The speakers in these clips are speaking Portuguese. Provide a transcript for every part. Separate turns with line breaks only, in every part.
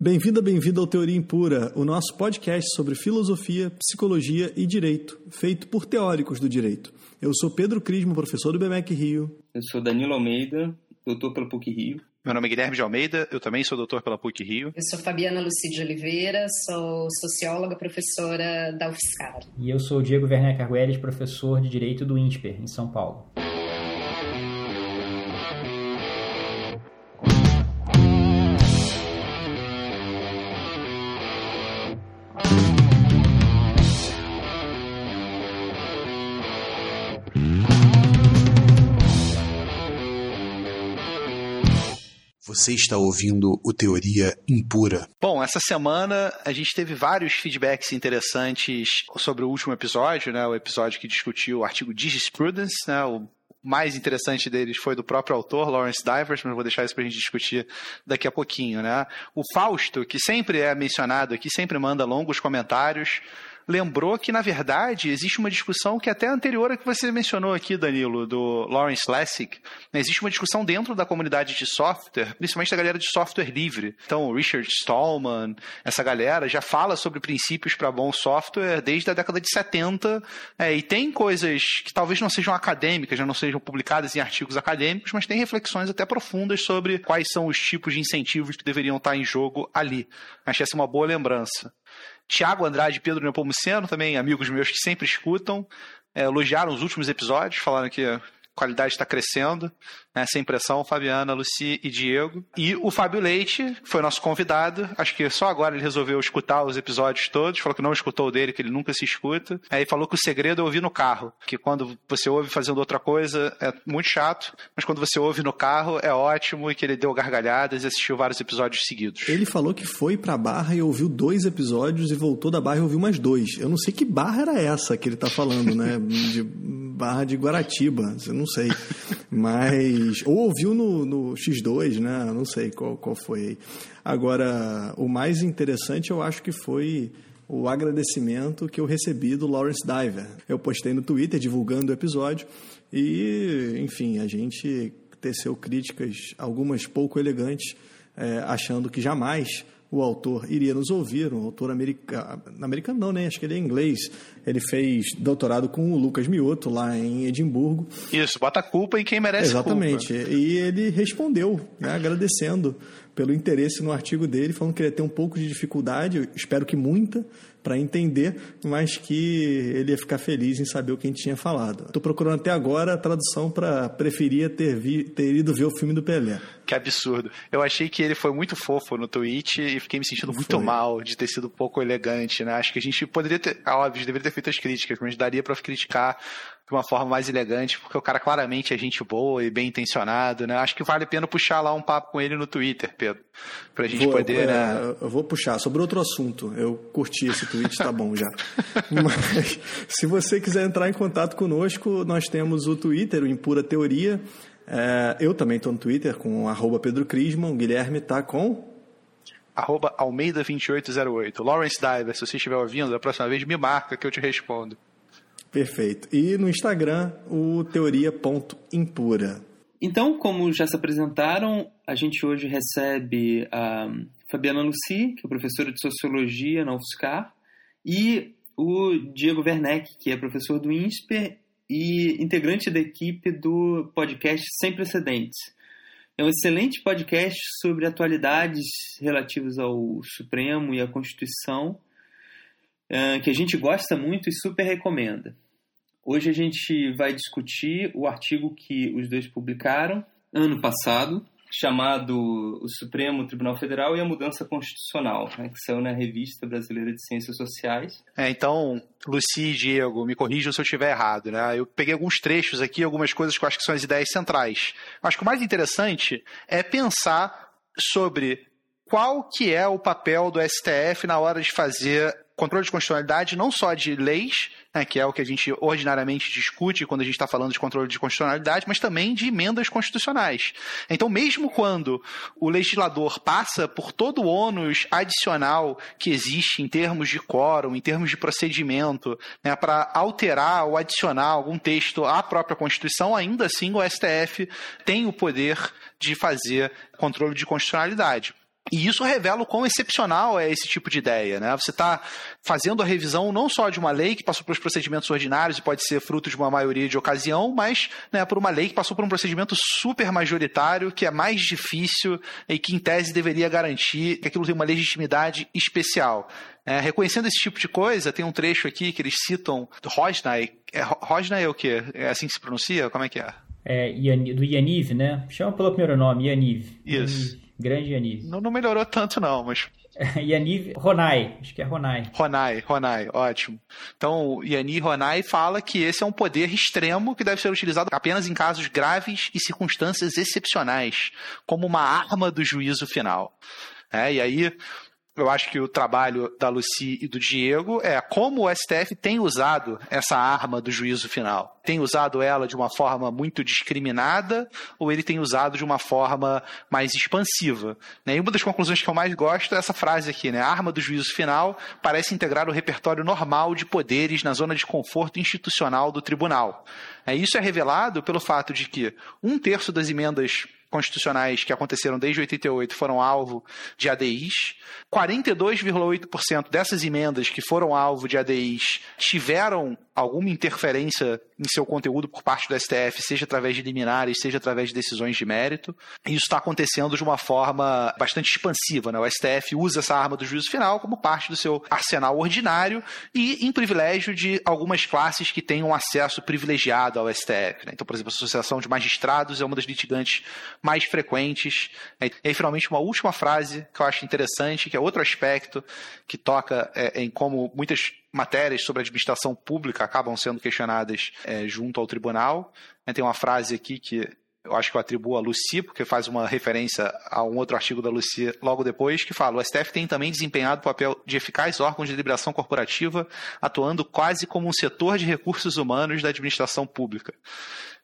Bem-vinda, bem-vindo ao Teoria Impura, o nosso podcast sobre filosofia, psicologia e direito, feito por teóricos do direito. Eu sou Pedro Crismo, professor do BMEC Rio.
Eu sou Danilo Almeida, doutor pela PUC Rio.
Meu nome é Guilherme de Almeida, eu também sou doutor pela PUC Rio.
Eu sou Fabiana Lucide Oliveira, sou socióloga, professora da UFSCar.
E eu sou Diego Werner Arguelles, professor de Direito do INSPER, em São Paulo.
Você está ouvindo o Teoria Impura.
Bom, essa semana a gente teve vários feedbacks interessantes sobre o último episódio, né? O episódio que discutiu o artigo Jurisprudence, né? O mais interessante deles foi do próprio autor, Lawrence Divers, mas vou deixar isso para a gente discutir daqui a pouquinho, né? O Fausto, que sempre é mencionado aqui, sempre manda longos comentários lembrou que, na verdade, existe uma discussão que é até anterior a que você mencionou aqui, Danilo, do Lawrence Lessig. Existe uma discussão dentro da comunidade de software, principalmente da galera de software livre. Então, o Richard Stallman, essa galera, já fala sobre princípios para bom software desde a década de 70, é, e tem coisas que talvez não sejam acadêmicas, já não sejam publicadas em artigos acadêmicos, mas tem reflexões até profundas sobre quais são os tipos de incentivos que deveriam estar em jogo ali. Achei essa uma boa lembrança. Tiago Andrade e Pedro Nepomuceno, também amigos meus que sempre escutam, é, elogiaram os últimos episódios, falaram que qualidade está crescendo né, sem pressão, Fabiana, Luci e Diego. E o Fábio Leite foi nosso convidado. Acho que só agora ele resolveu escutar os episódios todos. Falou que não escutou o dele, que ele nunca se escuta. Aí falou que o segredo é ouvir no carro. Que quando você ouve fazendo outra coisa é muito chato, mas quando você ouve no carro é ótimo e que ele deu gargalhadas e assistiu vários episódios seguidos.
Ele falou que foi pra Barra e ouviu dois episódios e voltou da Barra e ouviu mais dois. Eu não sei que barra era essa que ele tá falando, né? De Barra de Guaratiba, eu não sei. Mas ou ouviu no, no X2, né? Não sei qual, qual foi. Agora, o mais interessante eu acho que foi o agradecimento que eu recebi do Lawrence Diver. Eu postei no Twitter divulgando o episódio e, enfim, a gente teceu críticas, algumas pouco elegantes, é, achando que jamais o autor iria nos ouvir, um autor americano, americano não, né? Acho que ele é inglês. Ele fez doutorado com o Lucas Mioto lá em Edimburgo.
Isso, bota a culpa em quem merece
Exatamente.
culpa.
E ele respondeu, né, agradecendo pelo interesse no artigo dele, falando que ele ia ter um pouco de dificuldade, espero que muita, para entender, mas que ele ia ficar feliz em saber o que a gente tinha falado. Estou procurando até agora a tradução para preferia ter, vi, ter ido ver o filme do Pelé.
Que absurdo. Eu achei que ele foi muito fofo no tweet e fiquei me sentindo muito foi. mal de ter sido pouco elegante, né? Acho que a gente poderia ter, óbvio, deveria ter feito as críticas, mas daria para criticar de uma forma mais elegante, porque o cara claramente é gente boa e bem intencionado, né? Acho que vale a pena puxar lá um papo com ele no Twitter, Pedro, pra gente
vou,
poder,
é,
né?
Eu vou puxar sobre outro assunto. Eu curti esse tweet, tá bom já. Mas se você quiser entrar em contato conosco, nós temos o Twitter, o Impura Teoria. É, eu também estou no Twitter com arroba Pedro Crisman, o Guilherme tá com
arroba Almeida2808. Lawrence Diver, se você estiver ouvindo, da próxima vez me marca que eu te respondo.
Perfeito. E no Instagram, o teoria.impura.
Então, como já se apresentaram, a gente hoje recebe a Fabiana Luci, que é professora de Sociologia na UFSCar, e o Diego Werneck, que é professor do INSPER e integrante da equipe do podcast Sem Precedentes. É um excelente podcast sobre atualidades relativas ao Supremo e à Constituição, que a gente gosta muito e super recomenda. Hoje a gente vai discutir o artigo que os dois publicaram ano passado, chamado O Supremo Tribunal Federal e a Mudança Constitucional, né, que saiu na Revista Brasileira de Ciências Sociais.
É, então, Luci e Diego, me corrijam se eu estiver errado. Né? Eu peguei alguns trechos aqui, algumas coisas que eu acho que são as ideias centrais. Acho que o mais interessante é pensar sobre qual que é o papel do STF na hora de fazer controle de constitucionalidade não só de leis, né, que é o que a gente ordinariamente discute quando a gente está falando de controle de constitucionalidade, mas também de emendas constitucionais. Então, mesmo quando o legislador passa por todo o ônus adicional que existe em termos de quórum, em termos de procedimento, né, para alterar ou adicionar algum texto à própria Constituição, ainda assim o STF tem o poder de fazer controle de constitucionalidade. E isso revela o quão excepcional é esse tipo de ideia. Né? Você está fazendo a revisão não só de uma lei que passou pelos procedimentos ordinários e pode ser fruto de uma maioria de ocasião, mas né, por uma lei que passou por um procedimento super majoritário, que é mais difícil e que, em tese, deveria garantir que aquilo tem uma legitimidade especial. É, reconhecendo esse tipo de coisa, tem um trecho aqui que eles citam do Rosnay. É, Rosnay é o quê? É assim que se pronuncia? Como é que é?
É, do Yaniv, né? Chama pelo primeiro nome, Yaniv.
Isso.
Yaniv. Grande Yaniv.
Não, não melhorou tanto, não, mas.
Yaniv Ronai, acho que é Ronai.
Ronai, Ronai, ótimo. Então, Yaniv Ronai fala que esse é um poder extremo que deve ser utilizado apenas em casos graves e circunstâncias excepcionais, como uma arma do juízo final. É, e aí, eu acho que o trabalho da Lucy e do Diego é como o STF tem usado essa arma do juízo final. Tem usado ela de uma forma muito discriminada ou ele tem usado de uma forma mais expansiva? Né? E uma das conclusões que eu mais gosto é essa frase aqui, né? A arma do juízo final parece integrar o repertório normal de poderes na zona de conforto institucional do tribunal. É, isso é revelado pelo fato de que um terço das emendas constitucionais que aconteceram desde 88 foram alvo de ADIs. 42,8% dessas emendas que foram alvo de ADIs tiveram alguma interferência em seu conteúdo por parte do STF, seja através de liminares, seja através de decisões de mérito. E isso está acontecendo de uma forma bastante expansiva. Né? O STF usa essa arma do juízo final como parte do seu arsenal ordinário e em privilégio de algumas classes que têm um acesso privilegiado ao STF. Né? Então, por exemplo, a Associação de Magistrados é uma das litigantes mais frequentes. E aí, finalmente, uma última frase que eu acho interessante, que é outro aspecto que toca é, em como muitas matérias sobre administração pública acabam sendo questionadas é, junto ao tribunal. Tem uma frase aqui que eu acho que eu atribuo a Lucy, porque faz uma referência a um outro artigo da Lucy logo depois, que fala: o STF tem também desempenhado o papel de eficaz órgão de deliberação corporativa, atuando quase como um setor de recursos humanos da administração pública.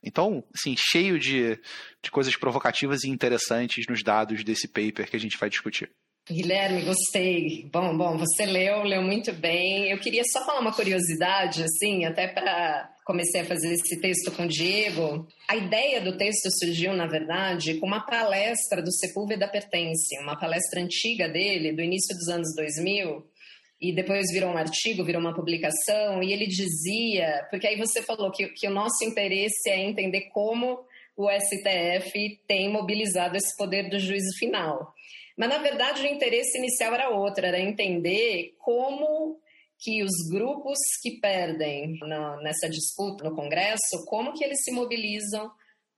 Então, assim, cheio de, de coisas provocativas e interessantes nos dados desse paper que a gente vai discutir.
Guilherme, gostei. Bom, bom, você leu, leu muito bem. Eu queria só falar uma curiosidade, assim, até para comecei a fazer esse texto com o Diego. A ideia do texto surgiu, na verdade, com uma palestra do Sepúlveda Pertence, uma palestra antiga dele, do início dos anos 2000, e depois virou um artigo, virou uma publicação, e ele dizia, porque aí você falou que, que o nosso interesse é entender como o STF tem mobilizado esse poder do juízo final. Mas, na verdade, o interesse inicial era outro, era entender como que os grupos que perdem no, nessa disputa no Congresso, como que eles se mobilizam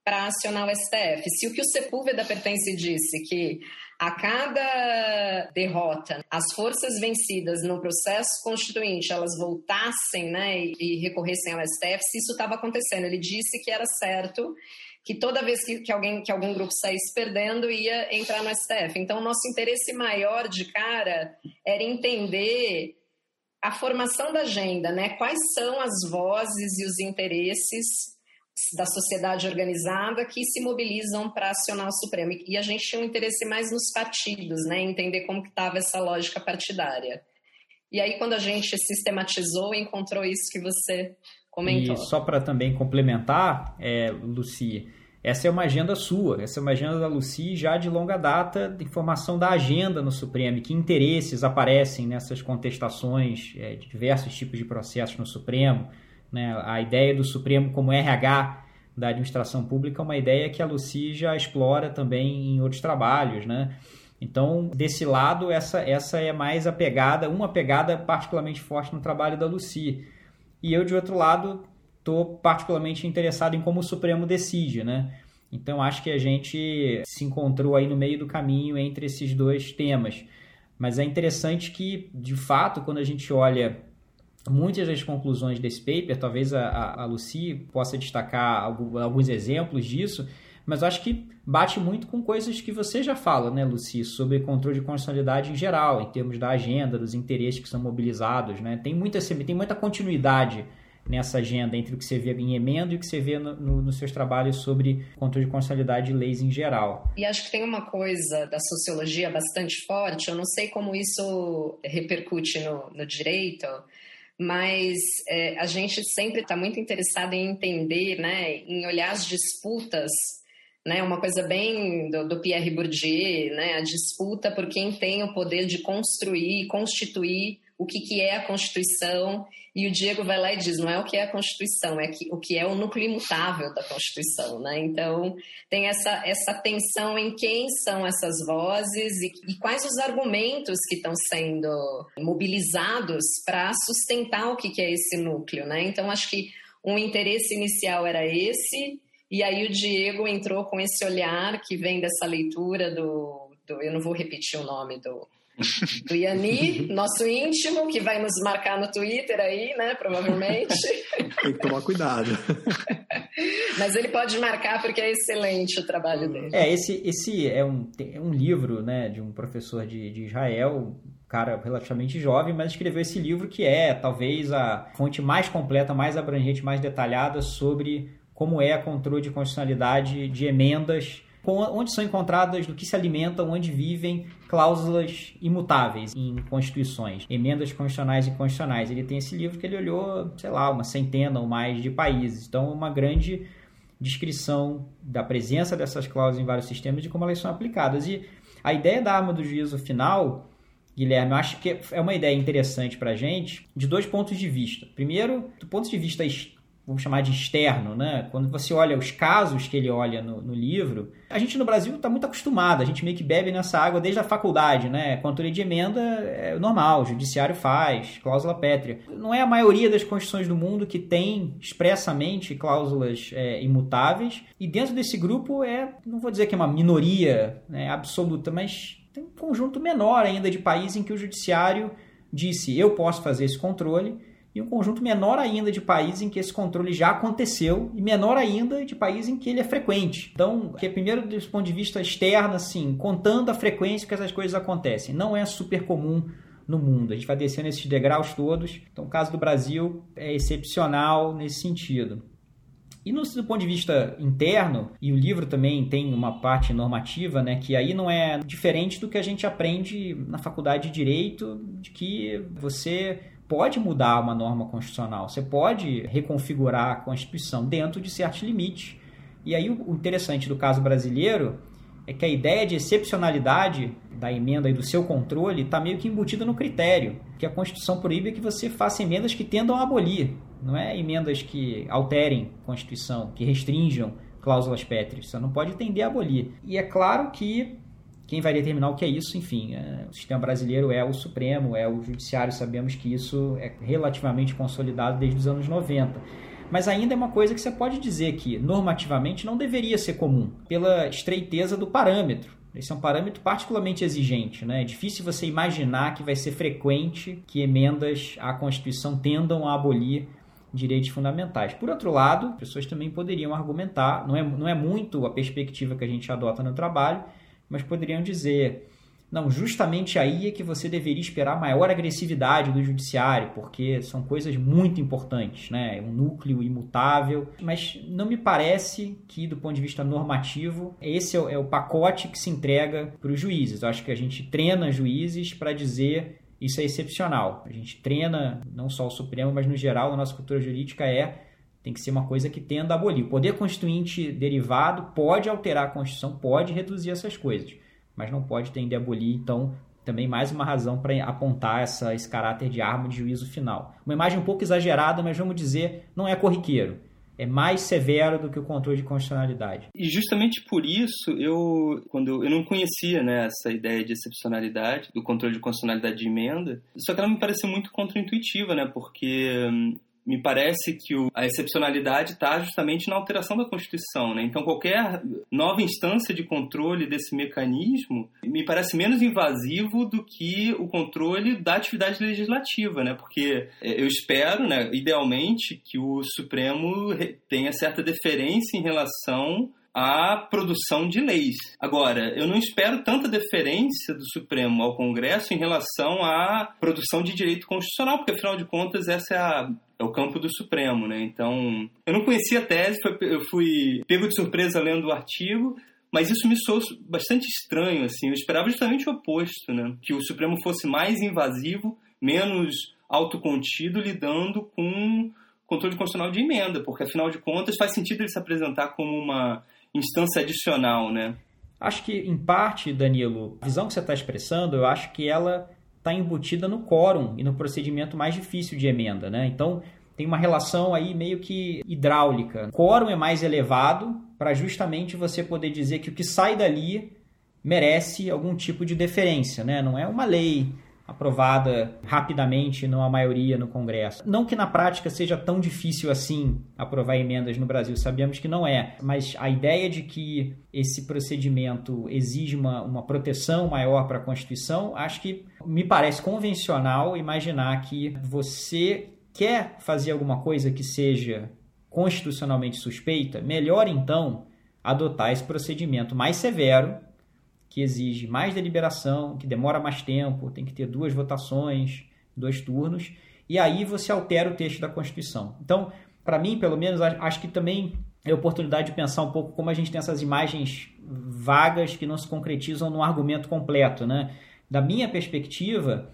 para acionar o STF. Se o que o Sepúlveda Pertence disse, que a cada derrota, as forças vencidas no processo constituinte, elas voltassem né, e, recorressem ao STF, se isso estava acontecendo. Ele disse que era certo que toda vez que, que, alguém, que algum grupo saísse perdendo, ia entrar no STF. Então, o nosso interesse maior de cara era entender a formação da agenda, né? Quais são as vozes e os interesses da sociedade organizada que se mobilizam para acionar o Supremo. E a gente tinha um interesse mais nos partidos, né? Entender como que estava essa lógica partidária. E aí, quando a gente sistematizou, encontrou isso que você comentou.
E só para também complementar, é, Luci, essa é uma agenda sua, essa é uma agenda da Luci já de longa data, de formação da agenda no Supremo, que interesses aparecem nessas contestações é, de diversos tipos de processos no Supremo. Né? A ideia do Supremo como RH da administração pública é uma ideia que a Luci já explora também em outros trabalhos, né? Então, desse lado, essa, essa é mais a pegada, uma pegada particularmente forte no trabalho da Luci. E eu, de outro lado, estou particularmente interessado em como o Supremo decide, né? Então, acho que a gente se encontrou aí no meio do caminho entre esses dois temas. Mas é interessante que, de fato, quando a gente olha muitas das conclusões desse paper, talvez a, a, Lucy possa destacar alguns exemplos disso, mas acho que bate muito com coisas que você já fala, né, Luci, sobre controle de constitucionalidade em geral, em termos da agenda, dos interesses que são mobilizados, né? Tem muita, tem muita continuidade nessa agenda entre o que você vê em emenda e o que você vê no, no, nos seus trabalhos sobre controle de constitucionalidade de leis em geral.
E acho que tem uma coisa da sociologia bastante forte, eu não sei como isso repercute no, no direito, mas é, a gente sempre está muito interessado em entender, né, em olhar as disputas né? Uma coisa bem do, do Pierre Bourdieu, né? A disputa por quem tem o poder de construir, constituir o que, que é a Constituição, e o Diego vai lá e diz, não é o que é a Constituição, é o que é o núcleo imutável da Constituição, né? Então, tem essa, essa tensão em quem são essas vozes e, e quais os argumentos que estão sendo mobilizados para sustentar o que, que é esse núcleo, né? Então, acho que um interesse inicial era esse, e aí o Diego entrou com esse olhar que vem dessa leitura do, do eu não vou repetir o nome do do Yanni, nosso íntimo, que vai nos marcar no Twitter aí, né? Provavelmente.
Tem que tomar cuidado.
Mas ele pode marcar porque é excelente o trabalho dele.
É, esse, esse é, um, é um livro, né, de um professor de, de Israel, cara relativamente jovem, mas escreveu esse livro que é talvez a fonte mais completa, mais abrangente, mais detalhada sobre como é a controle de constitucionalidade de emendas onde são encontradas, do que se alimentam, onde vivem cláusulas imutáveis em constituições, emendas constitucionais e constitucionais. Ele tem esse livro que ele olhou, sei lá, uma centena ou mais de países. Então, uma grande descrição da presença dessas cláusulas em vários sistemas e como elas são aplicadas. E a ideia da arma do juízo final, Guilherme, eu acho que é uma ideia interessante para gente de dois pontos de vista. Primeiro, do ponto de vista vamos chamar de externo, né? Quando você olha os casos que ele olha no, no livro, a gente no Brasil está muito acostumado, a gente meio que bebe nessa água desde a faculdade, né? Controle de emenda é normal, o judiciário faz, cláusula pétrea. Não é a maioria das constituições do mundo que tem expressamente cláusulas é, imutáveis, e dentro desse grupo é, não vou dizer que é uma minoria né, absoluta, mas tem um conjunto menor ainda de países em que o judiciário disse eu posso fazer esse controle e um conjunto menor ainda de países em que esse controle já aconteceu e menor ainda de países em que ele é frequente. Então, que é primeiro do ponto de vista externo, assim, contando a frequência que essas coisas acontecem, não é super comum no mundo. A gente vai descendo esses degraus todos. Então, o caso do Brasil é excepcional nesse sentido. E no, do ponto de vista interno, e o livro também tem uma parte normativa, né, que aí não é diferente do que a gente aprende na faculdade de direito, de que você pode mudar uma norma constitucional, você pode reconfigurar a Constituição dentro de certos limites. E aí o interessante do caso brasileiro é que a ideia de excepcionalidade da emenda e do seu controle está meio que embutida no critério, que a Constituição proíbe que você faça emendas que tendam a abolir, não é emendas que alterem a Constituição, que restringam cláusulas pétreas, você não pode tender a abolir. E é claro que quem vai determinar o que é isso, enfim, é, o sistema brasileiro é o Supremo, é o Judiciário, sabemos que isso é relativamente consolidado desde os anos 90. Mas ainda é uma coisa que você pode dizer que normativamente não deveria ser comum, pela estreiteza do parâmetro. Esse é um parâmetro particularmente exigente. Né? É difícil você imaginar que vai ser frequente que emendas à Constituição tendam a abolir direitos fundamentais. Por outro lado, pessoas também poderiam argumentar, não é, não é muito a perspectiva que a gente adota no trabalho, mas poderiam dizer: não, justamente aí é que você deveria esperar maior agressividade do judiciário, porque são coisas muito importantes, né? Um núcleo imutável. Mas não me parece que, do ponto de vista normativo, esse é o, é pacote que se entrega para os juízes. Eu acho que a gente treina juízes para dizer isso é excepcional. A gente treina não só o Supremo, mas no geral, na nossa cultura jurídica é tem que ser uma coisa que tenda a abolir. O poder constituinte derivado pode alterar a Constituição, pode reduzir essas coisas, mas não pode tender a abolir. Então, também mais uma razão para apontar essa, esse caráter de arma de juízo final. Uma imagem um pouco exagerada, mas vamos dizer, não é corriqueiro. É mais severo do que o controle de constitucionalidade.
E justamente por isso, eu quando eu, não conhecia né, essa ideia de excepcionalidade, do controle de constitucionalidade de emenda, só que ela me pareceu muito contraintuitiva, né? Porque hum, me parece que o, a excepcionalidade está justamente na alteração da Constituição. Né? Então, qualquer nova instância de controle desse mecanismo me parece menos invasivo do que o controle da atividade legislativa, né? porque é, eu espero, né, idealmente, que o Supremo tenha certa deferência em relação à produção de leis. Agora, eu não espero tanta deferência do Supremo ao Congresso em relação à produção de direito constitucional, porque afinal de contas essa é, a, é o campo do Supremo, né? Então, eu não conhecia a tese, eu fui pego de surpresa lendo o artigo, mas isso me soou bastante estranho, assim. Eu esperava justamente o oposto, né? Que o Supremo fosse mais invasivo, menos autocontido, lidando com controle constitucional de emenda, porque afinal de contas faz sentido ele se apresentar como uma instância adicional, né?
Acho que, em parte, Danilo, a visão que você está expressando, eu acho que ela está embutida no quórum e no procedimento mais difícil de emenda, né? Então, tem uma relação aí meio que hidráulica. O quórum é mais elevado para justamente você poder dizer que o que sai dali merece algum tipo de deferência, né? Não é uma lei aprovada rapidamente numa maioria no Congresso. Não que na prática seja tão difícil assim aprovar emendas no Brasil, sabemos que não é, mas a ideia de que esse procedimento exige uma, uma proteção maior para a Constituição, acho que me parece convencional imaginar que você quer fazer alguma coisa que seja constitucionalmente suspeita, melhor então adotar esse procedimento mais severo que exige mais deliberação, que demora mais tempo, tem que ter duas votações, dois turnos, e aí você altera o texto da Constituição. Então, para mim, pelo menos, acho que também é oportunidade de pensar um pouco como a gente tem essas imagens vagas que não se concretizam no argumento completo, né? Da minha perspectiva,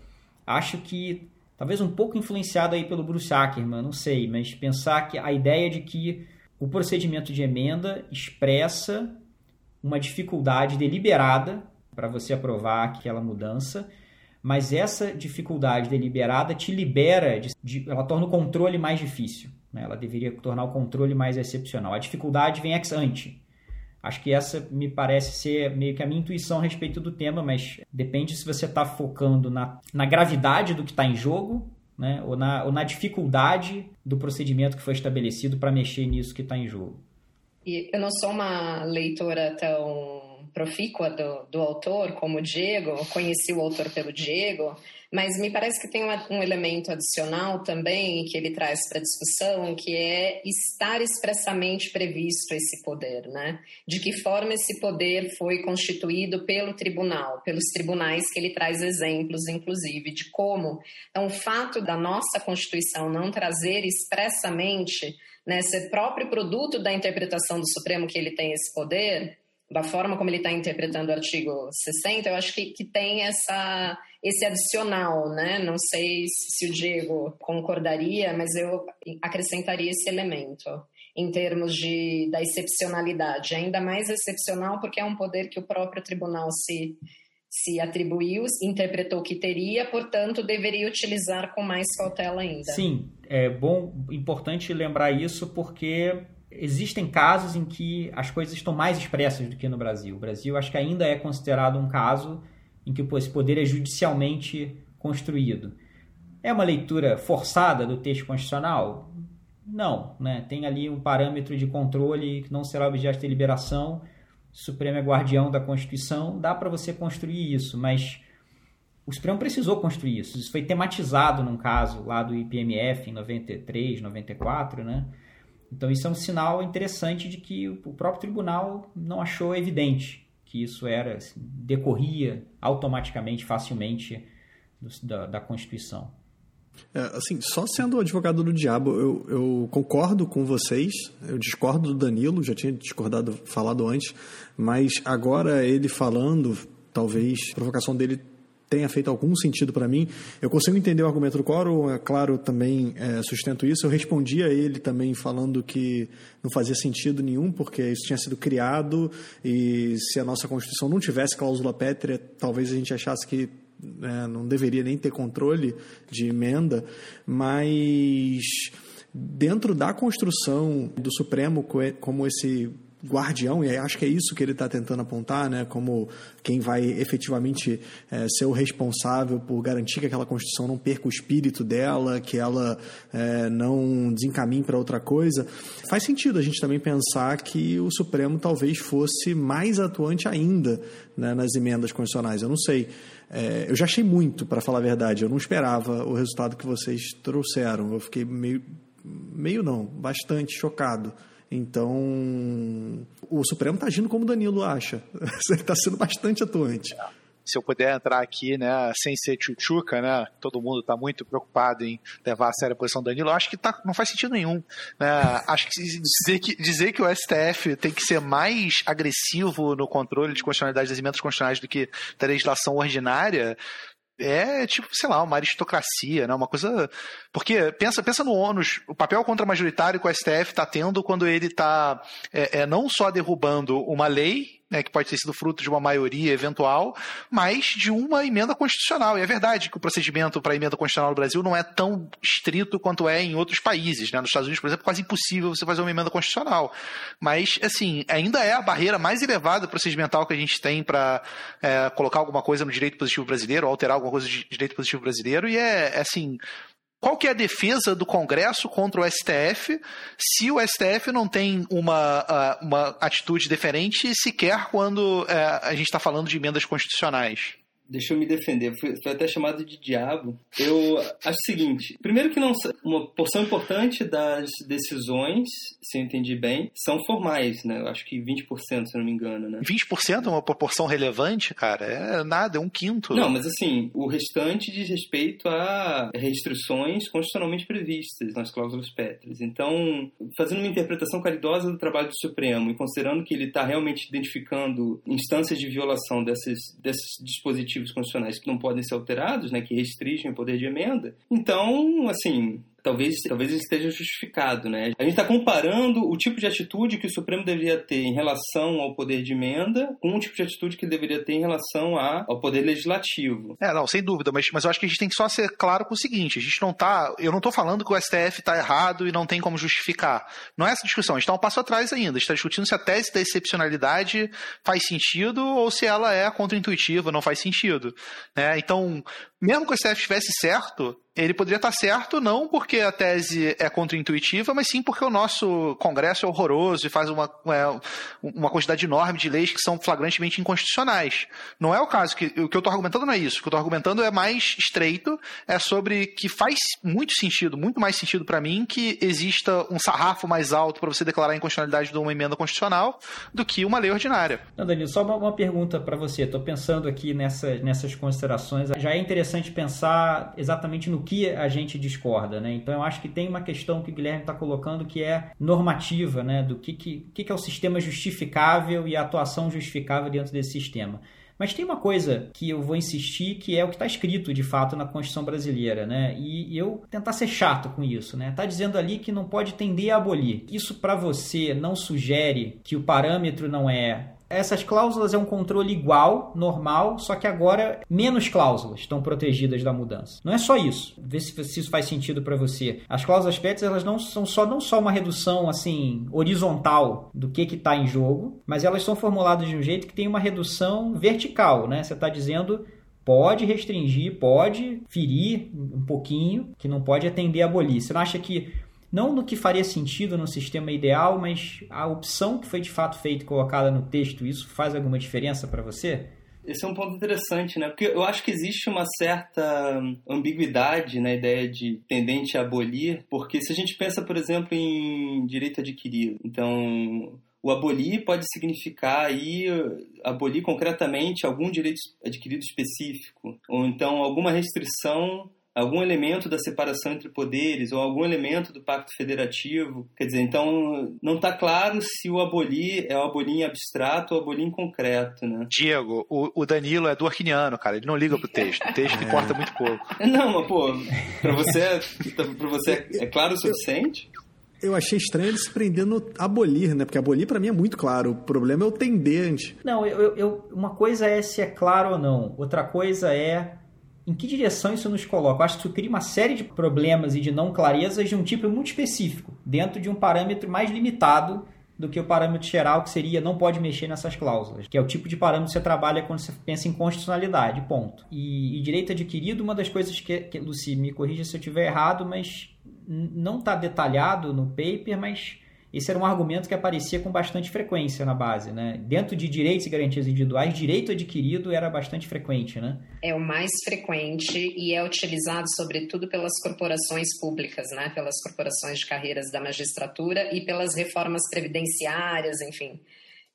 acho que talvez um pouco influenciado aí pelo Bruce Ackerman, não sei, mas pensar que a ideia de que o procedimento de emenda expressa uma dificuldade deliberada para você aprovar aquela mudança, mas essa dificuldade deliberada te libera, de, de, ela torna o controle mais difícil. Né? Ela deveria tornar o controle mais excepcional. A dificuldade vem ex ante. Acho que essa me parece ser meio que a minha intuição a respeito do tema, mas depende se você está focando na, na gravidade do que está em jogo né? ou, na, ou na dificuldade do procedimento que foi estabelecido para mexer nisso que está em jogo.
E eu não sou uma leitora tão profícua do, do autor como o Diego, conheci o autor pelo Diego, mas me parece que tem um elemento adicional também que ele traz para a discussão, que é estar expressamente previsto esse poder, né? De que forma esse poder foi constituído pelo tribunal, pelos tribunais que ele traz exemplos, inclusive, de como. Então, o fato da nossa Constituição não trazer expressamente né, ser próprio produto da interpretação do Supremo que ele tem esse poder, da forma como ele está interpretando o artigo 60, eu acho que, que tem essa, esse adicional, né? Não sei se o Diego concordaria, mas eu acrescentaria esse elemento em termos de, da excepcionalidade. Ainda mais excepcional porque é um poder que o próprio tribunal se, se atribuiu, interpretou que teria, portanto, deveria utilizar com mais cautela ainda.
Sim, é bom, importante lembrar isso porque existem casos em que as coisas estão mais expressas do que no Brasil. O Brasil acho que ainda é considerado um caso em que esse poder é judicialmente construído. É uma leitura forçada do texto constitucional? Não, né? Tem ali um parâmetro de controle que não será objeto de deliberação. Supremo é guardião da Constituição, dá para você construir isso, mas o Supremo precisou construir isso. Isso foi tematizado num caso lá do IPMF em 93, 94, né? Então isso é um sinal interessante de que o próprio tribunal não achou evidente que isso era assim, decorria automaticamente, facilmente da, da, Constituição.
É, assim, só sendo advogado do diabo, eu, eu, concordo com vocês, eu discordo do Danilo, já tinha discordado, falado antes, mas agora ele falando, talvez a provocação dele tenha feito algum sentido para mim. Eu consigo entender o argumento do Coro, é claro, também é, sustento isso. Eu respondi a ele também falando que não fazia sentido nenhum, porque isso tinha sido criado e se a nossa Constituição não tivesse cláusula pétrea, talvez a gente achasse que é, não deveria nem ter controle de emenda, mas dentro da construção do Supremo como esse guardião, e acho que é isso que ele está tentando apontar, né, como quem vai efetivamente é, ser o responsável por garantir que aquela Constituição não perca o espírito dela, que ela é, não desencaminhe para outra coisa. Faz sentido a gente também pensar que o Supremo talvez fosse mais atuante ainda né, nas emendas constitucionais. Eu não sei. É, eu já achei muito, para falar a verdade. Eu não esperava o resultado que vocês trouxeram. Eu fiquei meio. meio não, bastante chocado. Então, o Supremo está agindo como o Danilo acha. Está sendo bastante atuante.
Se eu puder entrar aqui, né, sem ser tchutchuca, né, todo mundo está muito preocupado em levar a sério a posição do Danilo, eu acho que tá, não faz sentido nenhum. Né? Acho que dizer, que dizer que o STF tem que ser mais agressivo no controle de constitucionalidade das emendas constitucionais do que da legislação ordinária é tipo, sei lá, uma aristocracia, né? Uma coisa. Porque pensa, pensa no ônus, o papel contra-majoritário que o STF está tendo quando ele está é, é, não só derrubando uma lei, né, que pode ter sido fruto de uma maioria eventual, mas de uma emenda constitucional. E é verdade que o procedimento para emenda constitucional no Brasil não é tão estrito quanto é em outros países. Né? Nos Estados Unidos, por exemplo, é quase impossível você fazer uma emenda constitucional. Mas, assim, ainda é a barreira mais elevada procedimental que a gente tem para é, colocar alguma coisa no direito positivo brasileiro, ou alterar alguma coisa de direito positivo brasileiro, e é, é assim qual que é a defesa do Congresso contra o STF se o STF não tem uma, ah, uma atitude diferente sequer quando é, a gente está falando de emendas constitucionais?
Deixa eu me defender, foi, foi, até chamado de diabo. Eu acho o seguinte: primeiro, que não uma porção importante das decisões, se eu entendi bem, são formais, né? Eu acho que 20%, se eu não me engano, né?
20% é uma proporção relevante, cara? É nada, é um quinto.
Não, mas assim, o restante diz respeito a restrições constitucionalmente previstas nas cláusulas pétreas. Então, fazendo uma interpretação caridosa do trabalho do Supremo e considerando que ele está realmente identificando instâncias de violação desses, desses dispositivos dispositivos constitucionais que não podem ser alterados, né, que restringem o poder de emenda. Então, assim, talvez, talvez esteja justificado, né? A gente está comparando o tipo de atitude que o Supremo deveria ter em relação ao poder de emenda com o tipo de atitude que ele deveria ter em relação a, ao poder legislativo.
É, não, sem dúvida, mas, mas eu acho que a gente tem que só ser claro com o seguinte, a gente não tá, eu não estou falando que o STF está errado e não tem como justificar. Não é essa discussão, a gente está um passo atrás ainda, está discutindo se a tese da excepcionalidade faz sentido ou se ela é contra-intuitiva, não faz sentido. Né? Então, mesmo que o STF estivesse certo, ele poderia estar certo não porque a tese é contra-intuitiva, mas sim porque o nosso Congresso é horroroso e faz uma, é, uma quantidade enorme de leis que são flagrantemente inconstitucionais. Não é o caso. Que, o que eu estou argumentando não é isso. O que eu estou argumentando é mais estreito, é sobre que faz muito sentido, muito mais sentido para mim, que exista um sarrafo mais alto para você declarar a inconstitucionalidade de uma emenda constitucional do que uma lei ordinária.
Não, Danilo, só uma, uma pergunta para você. Estou pensando aqui nessa, nessas considerações. Já é interessante pensar exatamente no que a gente discorda, né? Então eu acho que tem uma questão que o Guilherme está colocando que é normativa, né? Do que, que, que é o sistema justificável e a atuação justificável dentro desse sistema. Mas tem uma coisa que eu vou insistir, que é o que está escrito de fato na Constituição brasileira, né? E eu tentar ser chato com isso, né? Tá dizendo ali que não pode tender a abolir. Isso para você não sugere que o parâmetro não é essas cláusulas é um controle igual, normal, só que agora menos cláusulas estão protegidas da mudança. Não é só isso. Vê se, se isso faz sentido para você. As cláusulas PETs elas não são só não só uma redução assim horizontal do que que está em jogo, mas elas são formuladas de um jeito que tem uma redução vertical, né? Você está dizendo pode restringir, pode ferir um pouquinho, que não pode atender a abolir. Você não acha que não no que faria sentido no sistema ideal, mas a opção que foi de fato feita e colocada no texto, isso faz alguma diferença para você?
Esse é um ponto interessante, né? Porque eu acho que existe uma certa ambiguidade na ideia de tendente a abolir, porque se a gente pensa, por exemplo, em direito adquirido, então o abolir pode significar aí abolir concretamente algum direito adquirido específico, ou então alguma restrição algum elemento da separação entre poderes ou algum elemento do pacto federativo. Quer dizer, então não está claro se o abolir é o abolir em abstrato ou o abolir em concreto, né?
Diego, o, o Danilo é do Arquiniano, cara. Ele não liga pro texto. O texto é. importa muito pouco.
Não, mas pô, para você, pra você é claro o suficiente?
Eu achei estranho ele se prender no abolir, né? Porque abolir para mim é muito claro. O problema é o tendente.
Não, eu, eu, uma coisa é se é claro ou não. Outra coisa é em que direção isso nos coloca? Eu acho que isso cria uma série de problemas e de não clarezas de um tipo muito específico, dentro de um parâmetro mais limitado do que o parâmetro geral, que seria não pode mexer nessas cláusulas, que é o tipo de parâmetro que você trabalha quando você pensa em constitucionalidade, ponto. E, e direito adquirido, uma das coisas que, que Luci, me corrija se eu estiver errado, mas não está detalhado no paper, mas esse era um argumento que aparecia com bastante frequência na base, né? Dentro de direitos e garantias individuais, direito adquirido era bastante frequente, né?
É o mais frequente e é utilizado sobretudo pelas corporações públicas, né? Pelas corporações de carreiras da magistratura e pelas reformas previdenciárias, enfim.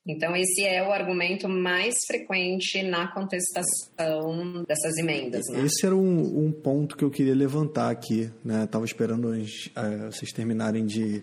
Então, esse é o argumento mais frequente na contestação dessas emendas. Né?
Esse era um, um, ponto que eu queria levantar aqui. Né? Estava esperando uh, vocês terminarem de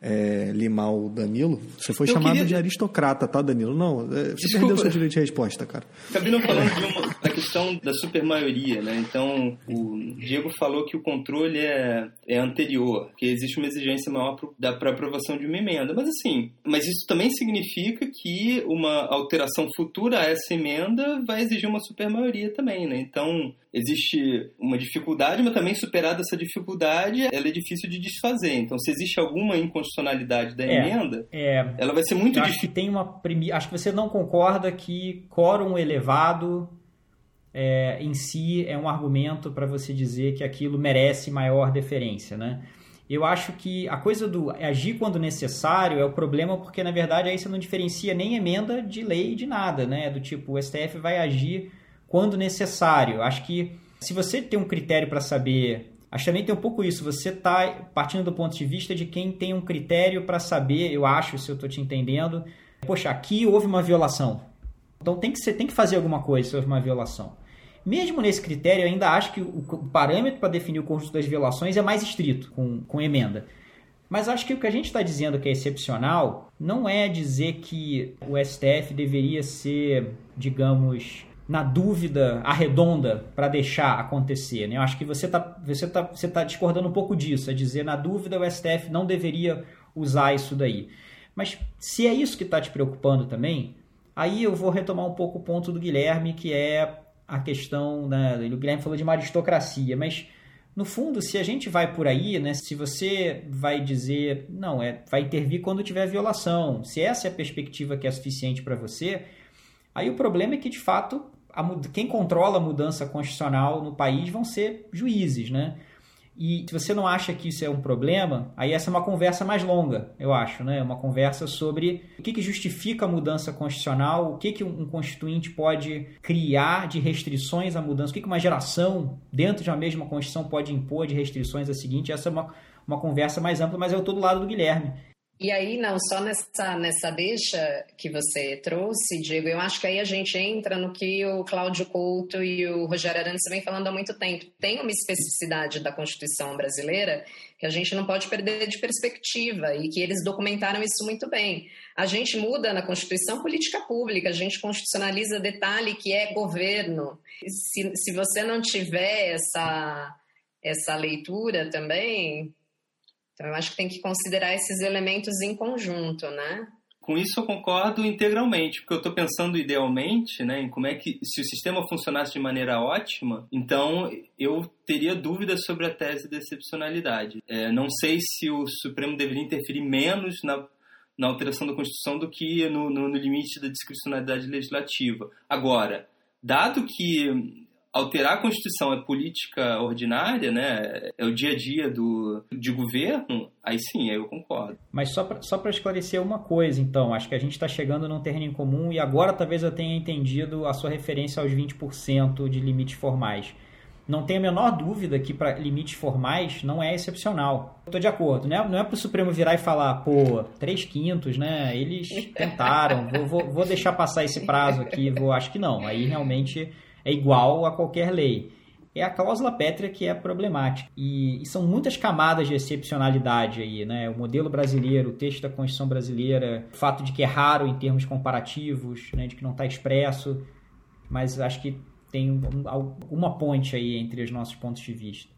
é, limar o Danilo, você foi eu chamado queria... de aristocrata, tá, Danilo? Não, é, você Desculpa. perdeu seu direito de resposta, cara.
Acabei não falando de uma, questão da supermaioria, né? Então, o Diego falou que o controle é, é anterior, que existe uma exigência maior para aprovação de uma emenda. Mas assim, mas isso também significa que uma alteração futura a essa emenda vai exigir uma supermaioria também, né? Então, existe uma dificuldade, mas também superada essa dificuldade, ela é difícil de desfazer. Então, se existe alguma inconstitucionalidade da é, emenda, é, ela vai ser muito
difícil. Acho que tem uma primi... acho que você não concorda que quórum elevado é, em si é um argumento para você dizer que aquilo merece maior deferência, né? Eu acho que a coisa do agir quando necessário é o problema porque, na verdade, aí você não diferencia nem emenda de lei de nada, né? Do tipo, o STF vai agir quando necessário. Acho que se você tem um critério para saber. Acho que também tem um pouco isso. Você está partindo do ponto de vista de quem tem um critério para saber, eu acho, se eu estou te entendendo. Poxa, aqui houve uma violação. Então tem que, você tem que fazer alguma coisa se houve uma violação. Mesmo nesse critério, eu ainda acho que o parâmetro para definir o conjunto das violações é mais estrito, com, com emenda. Mas acho que o que a gente está dizendo que é excepcional não é dizer que o STF deveria ser, digamos, na dúvida arredonda para deixar acontecer. Né? Eu acho que você está você tá, você tá discordando um pouco disso, é dizer na dúvida o STF não deveria usar isso daí. Mas se é isso que está te preocupando também, aí eu vou retomar um pouco o ponto do Guilherme, que é a questão, né, o Guilherme falou de uma aristocracia, mas no fundo, se a gente vai por aí, né, se você vai dizer, não, é, vai intervir quando tiver violação, se essa é a perspectiva que é suficiente para você, aí o problema é que de fato a, quem controla a mudança constitucional no país vão ser juízes, né? E se você não acha que isso é um problema, aí essa é uma conversa mais longa, eu acho, né? Uma conversa sobre o que, que justifica a mudança constitucional, o que, que um constituinte pode criar de restrições à mudança, o que, que uma geração dentro de uma mesma Constituição pode impor de restrições a seguinte. Essa é uma, uma conversa mais ampla, mas eu estou do lado do Guilherme.
E aí, não, só nessa, nessa deixa que você trouxe, Diego, eu acho que aí a gente entra no que o Cláudio Couto e o Rogério Arantes vem falando há muito tempo. Tem uma especificidade da Constituição brasileira que a gente não pode perder de perspectiva e que eles documentaram isso muito bem. A gente muda na Constituição política pública, a gente constitucionaliza detalhe que é governo. Se, se você não tiver essa, essa leitura também, então, eu acho que tem que considerar esses elementos em conjunto, né?
Com isso eu concordo integralmente, porque eu estou pensando idealmente, né, em como é que se o sistema funcionasse de maneira ótima, então eu teria dúvidas sobre a tese da excepcionalidade. É, não sei se o Supremo deveria interferir menos na, na alteração da Constituição do que no, no, no limite da discricionalidade legislativa. Agora, dado que alterar a Constituição é política ordinária, né? É o dia a dia do, de governo, aí sim, aí eu concordo.
Mas só para só esclarecer uma coisa, então, acho que a gente está chegando num terreno em comum e agora talvez eu tenha entendido a sua referência aos 20% de limites formais. Não tenho a menor dúvida que para limites formais não é excepcional. Estou de acordo, né? Não é para o Supremo virar e falar, pô, três quintos, né? Eles tentaram, vou, vou, vou deixar passar esse prazo aqui, vou, acho que não. Aí realmente é igual a qualquer lei. É a cláusula pétrea que é problemática. E, e, são muitas camadas de excepcionalidade aí, né? O modelo brasileiro, o texto da Constituição brasileira, o fato de que é raro em termos comparativos, né? de que não está expresso, mas acho que tem um, uma ponte aí entre os nossos pontos de vista.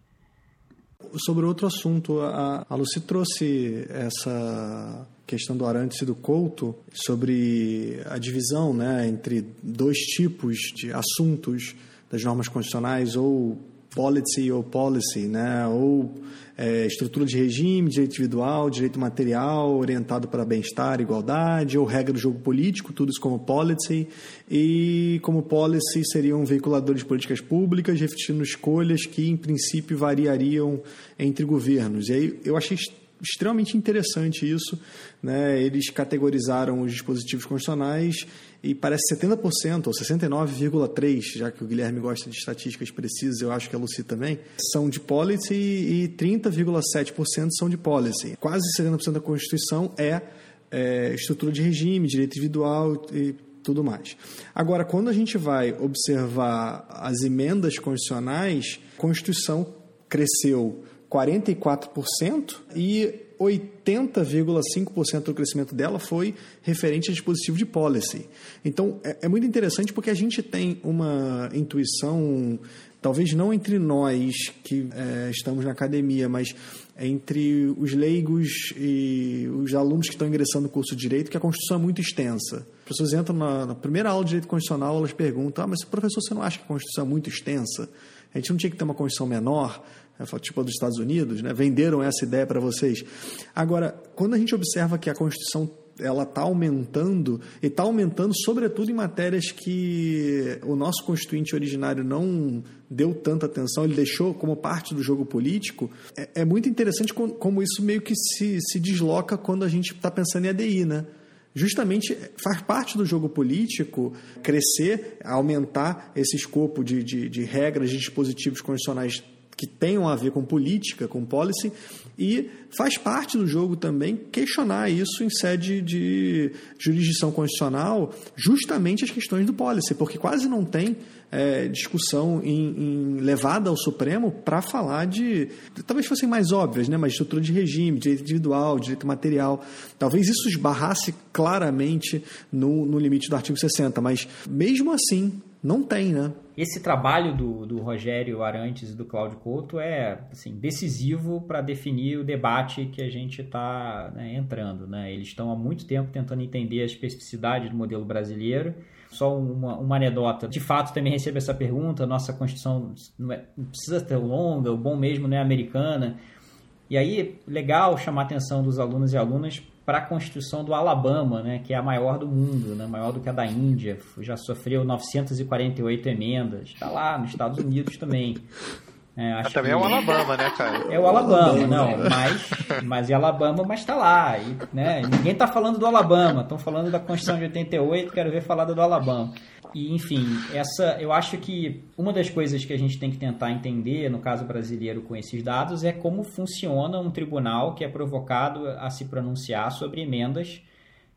Sobre outro assunto, a, a Lucy trouxe essa questão do Arantes e do Couto sobre a divisão né, entre dois tipos de assuntos das normas constitucionais, ou policy ou policy, né, ou é, estrutura de regime, direito individual, direito material, orientado para bem-estar, igualdade, ou regra do jogo político, tudo isso como policy, e como policy seriam veiculadores de políticas públicas, refletindo escolhas que, em princípio, variariam entre governos. E aí eu achei extremamente interessante isso. Né? Eles categorizaram os dispositivos constitucionais e parece 70% ou 69,3%, já que o Guilherme gosta de estatísticas precisas, eu acho que a Lucy também, são de policy e 30,7% são de policy. Quase 70% da Constituição é, é estrutura de regime, direito individual e tudo mais. Agora, quando a gente vai observar as emendas constitucionais, a Constituição cresceu 44% e 80,5% do crescimento dela foi referente a dispositivo de policy. Então, é, é muito interessante porque a gente tem uma intuição, talvez não entre nós que é, estamos na academia, mas entre os leigos e os alunos que estão ingressando no curso de Direito, que a Constituição é muito extensa. As pessoas entram na, na primeira aula de Direito Constitucional, elas perguntam, ah, mas professor, você não acha que a Constituição é muito extensa? A gente não tinha que ter uma Constituição menor? É, tipo a dos Estados Unidos, né? venderam essa ideia para vocês. Agora, quando a gente observa que a Constituição ela está aumentando e está aumentando sobretudo em matérias que o nosso constituinte originário não deu tanta atenção, ele deixou como parte do jogo político. É, é muito interessante como isso meio que se, se desloca quando a gente está pensando em ADI, né? Justamente faz parte do jogo político crescer, aumentar esse escopo de, de, de regras, de dispositivos constitucionais que tenham a ver com política, com policy, e faz parte do jogo também questionar isso em sede de jurisdição constitucional, justamente as questões do policy, porque quase não tem é, discussão em, em, levada ao Supremo para falar de. Talvez fossem mais óbvias, né? mas estrutura de regime, direito individual, direito material. Talvez isso esbarrasse claramente no, no limite do artigo 60, mas mesmo assim, não tem, né?
Esse trabalho do, do Rogério Arantes e do Cláudio Couto é assim, decisivo para definir o debate que a gente está né, entrando. Né? Eles estão há muito tempo tentando entender a especificidade do modelo brasileiro. Só uma, uma anedota. De fato, também recebo essa pergunta. Nossa Constituição não, é, não precisa ter longa, o bom mesmo não é americana. E aí, legal chamar a atenção dos alunos e alunas para a Constituição do Alabama, né, que é a maior do mundo, né, maior do que a da Índia, já sofreu 948 emendas, está lá nos Estados Unidos também.
É, acho também que... é o Alabama, né, cara?
É o Alabama, não, mas, mas é Alabama, mas está lá. E, né, ninguém está falando do Alabama, estão falando da Constituição de 88, quero ver falar do Alabama. E, enfim, essa, eu acho que uma das coisas que a gente tem que tentar entender, no caso brasileiro, com esses dados, é como funciona um tribunal que é provocado a se pronunciar sobre emendas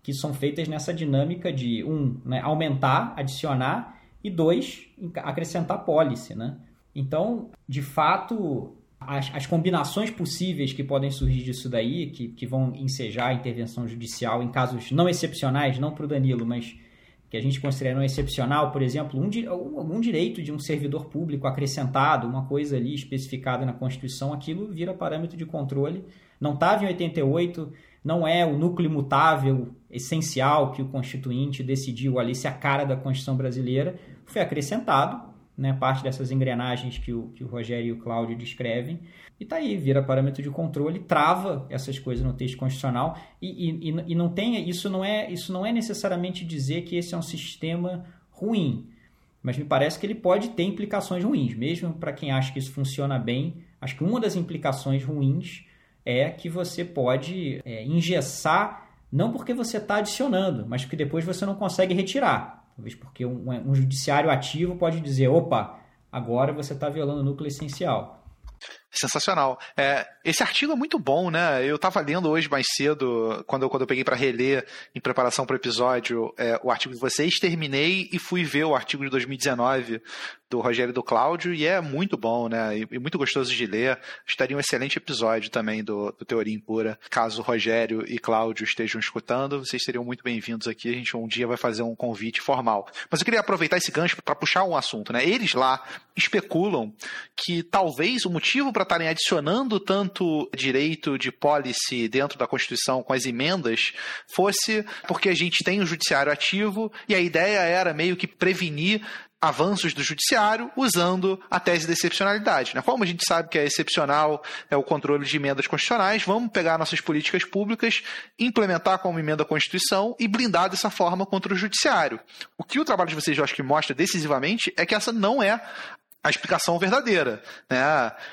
que são feitas nessa dinâmica de, um, né, aumentar, adicionar, e dois, acrescentar pólice, né? Então, de fato, as, as, combinações possíveis que podem surgir disso daí, que, que vão ensejar a intervenção judicial em casos não excepcionais, não para o Danilo, mas que a gente considera um excepcional, por exemplo, um, algum direito de um servidor público acrescentado, uma coisa ali especificada na Constituição, aquilo vira parâmetro de controle. Não estava em 88, não é o núcleo imutável essencial que o Constituinte decidiu ali ser a cara da Constituição brasileira, foi acrescentado, né, parte dessas engrenagens que o, que o Rogério e o Cláudio descrevem, e tá aí, vira parâmetro de controle, trava essas coisas no texto constitucional, e, e, e não tem, isso não, é, isso não é necessariamente dizer que esse é um sistema ruim, mas me parece que ele pode ter implicações ruins, mesmo para quem acha que isso funciona bem, acho que uma das implicações ruins é que você pode é, engessar, não porque você está adicionando, mas porque depois você não consegue retirar. Talvez porque um, um judiciário ativo pode dizer: opa, agora você está violando o núcleo essencial.
Sensacional. É, esse artigo é muito bom, né? Eu estava lendo hoje mais cedo, quando eu, quando eu peguei para reler em preparação para o episódio, é, o artigo de vocês, terminei e fui ver o artigo de 2019 do Rogério e do Cláudio, e é muito bom, né? E, e muito gostoso de ler. Estaria um excelente episódio também do, do Teoria Impura. Caso Rogério e Cláudio estejam escutando, vocês seriam muito bem-vindos aqui. A gente um dia vai fazer um convite formal. Mas eu queria aproveitar esse gancho para puxar um assunto, né? Eles lá especulam que talvez o motivo para estarem adicionando tanto direito de policy dentro da Constituição com as emendas fosse porque a gente tem o um judiciário ativo e a ideia era meio que prevenir avanços do judiciário usando a tese da excepcionalidade. Né? Como a gente sabe que é excepcional é o controle de emendas constitucionais, vamos pegar nossas políticas públicas, implementar como emenda à Constituição e blindar dessa forma contra o judiciário. O que o trabalho de vocês, eu acho que mostra decisivamente é que essa não é a explicação verdadeira. Né?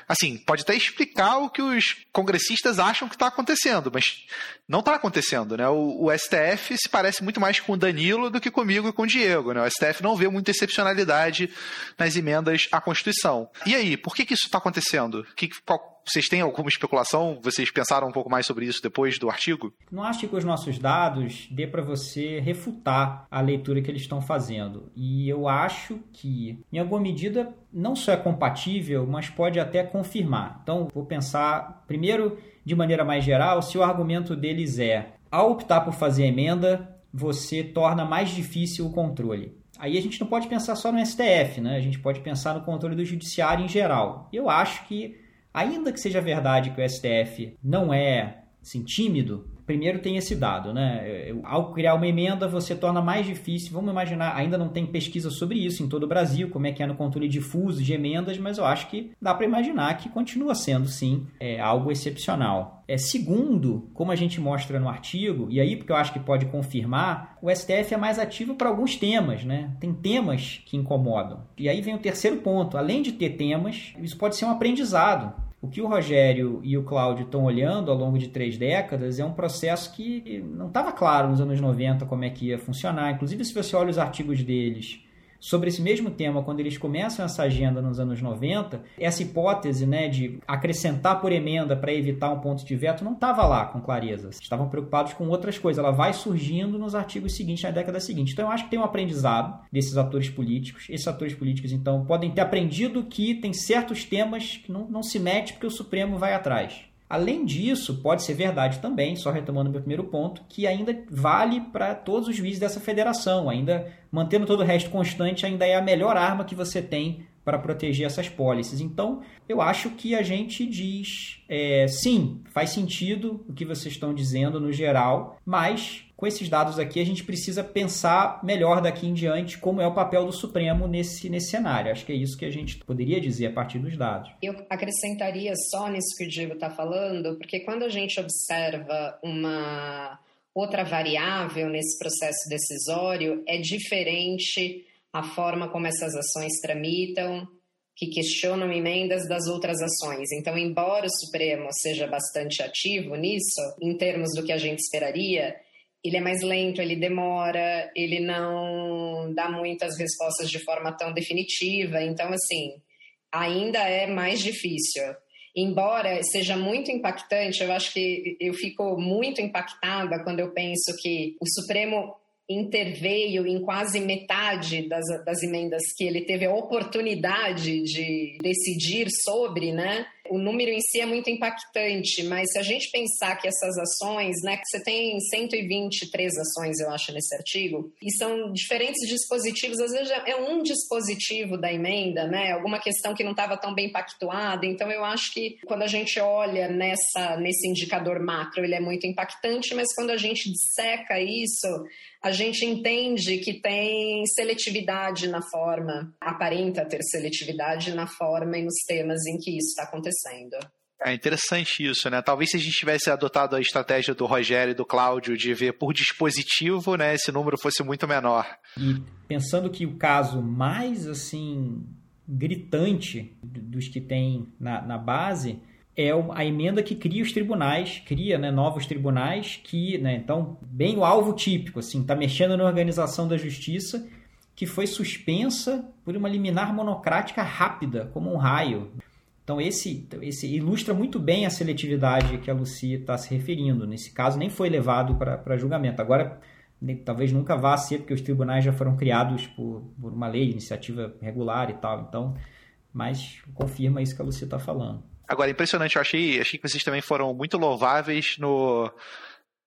Assim, pode até explicar o que os congressistas acham que está acontecendo, mas não está acontecendo. Né? O, o, STF se parece muito mais com o Danilo do que comigo e com o Diego. Né? O STF não vê muita excepcionalidade nas emendas à Constituição. E aí, por que, que isso está acontecendo? Que, qual, Vocês têm alguma especulação? Vocês pensaram um pouco mais sobre isso depois do artigo?
Não acho que os nossos dados dê para você refutar a leitura que eles estão fazendo. E eu acho que, em alguma medida, não só é compatível, mas pode até confirmar. Então, vou pensar primeiro de maneira mais geral se o argumento deles é: ao optar por fazer emenda, você torna mais difícil o controle. Aí a gente não pode pensar só no STF, né? A gente pode pensar no controle do judiciário em geral. Eu acho que, ainda que seja verdade que o STF não é assim, tímido, primeiro tem esse dado, né? Ao criar uma emenda, você torna mais difícil. Vamos imaginar, ainda não tem pesquisa sobre isso em todo o Brasil, como é que é no controle difuso de emendas, mas eu acho que dá para imaginar que continua sendo, sim, é, algo excepcional. É, segundo, como a gente mostra no artigo, e aí porque eu acho que pode confirmar, o STF é mais ativo para alguns temas, né? Tem temas que incomodam. E aí vem o terceiro ponto: além de ter temas, isso pode ser um aprendizado. O que o Rogério e o Cláudio estão olhando ao longo de três décadas é um processo que não estava claro nos anos 90 como é que ia funcionar. Inclusive, se você olha os artigos deles sobre esse mesmo tema, quando eles começam essa agenda nos anos 90, essa hipótese né, de acrescentar por emenda para evitar um ponto de veto não estava lá com clareza. Estavam preocupados com outras coisas. Ela vai surgindo nos artigos seguintes, na década seguinte. Então, eu acho que tem um aprendizado desses atores políticos. Esses atores políticos, então, podem ter aprendido que tem certos temas que não, não se mete porque o Supremo vai atrás. Além disso, pode ser verdade também, só retomando meu primeiro ponto, que ainda vale para todos os juízes dessa federação. Ainda mantendo todo o resto constante, ainda é a melhor arma que você tem para proteger essas pólices. Então, eu acho que a gente diz é, sim, faz sentido o que vocês estão dizendo no geral, mas com esses dados aqui, a gente precisa pensar melhor daqui em diante como é o papel do Supremo nesse, nesse cenário. Acho que é isso que a gente poderia dizer a partir dos dados.
Eu acrescentaria só nisso que o Diego está falando, porque quando a gente observa uma outra variável nesse processo decisório, é diferente a forma como essas ações tramitam, que questionam emendas das outras ações. Então, embora o Supremo seja bastante ativo nisso, em termos do que a gente esperaria, ele é mais lento, ele demora, ele não dá muitas respostas de forma tão definitiva. Então, assim, ainda é mais difícil. Embora seja muito impactante, eu acho que eu fico muito impactada quando eu penso que o Supremo interveio em quase metade das, das emendas que ele teve a oportunidade de decidir sobre, né? O número em si é muito impactante, mas se a gente pensar que essas ações, né, que você tem 123 ações, eu acho, nesse artigo, e são diferentes dispositivos, às vezes é um dispositivo da emenda, né, alguma questão que não estava tão bem pactuada, então eu acho que quando a gente olha nessa, nesse indicador macro, ele é muito impactante, mas quando a gente disseca isso, a gente entende que tem seletividade na forma, aparenta ter seletividade na forma e nos temas em que isso está acontecendo.
É interessante isso, né? Talvez se a gente tivesse adotado a estratégia do Rogério e do Cláudio de ver por dispositivo, né, esse número fosse muito menor.
E pensando que o caso mais assim gritante dos que tem na, na base é a emenda que cria os tribunais, cria né, novos tribunais que, né, então, bem o alvo típico, assim, está mexendo na organização da justiça, que foi suspensa por uma liminar monocrática rápida, como um raio. Então, esse, esse ilustra muito bem a seletividade que a Lucia está se referindo. Nesse caso, nem foi levado para julgamento. Agora, talvez nunca vá ser, porque os tribunais já foram criados por, por uma lei, iniciativa regular e tal. Então, mas confirma isso que a Lucia está falando.
Agora, impressionante, eu achei, achei que vocês também foram muito louváveis no,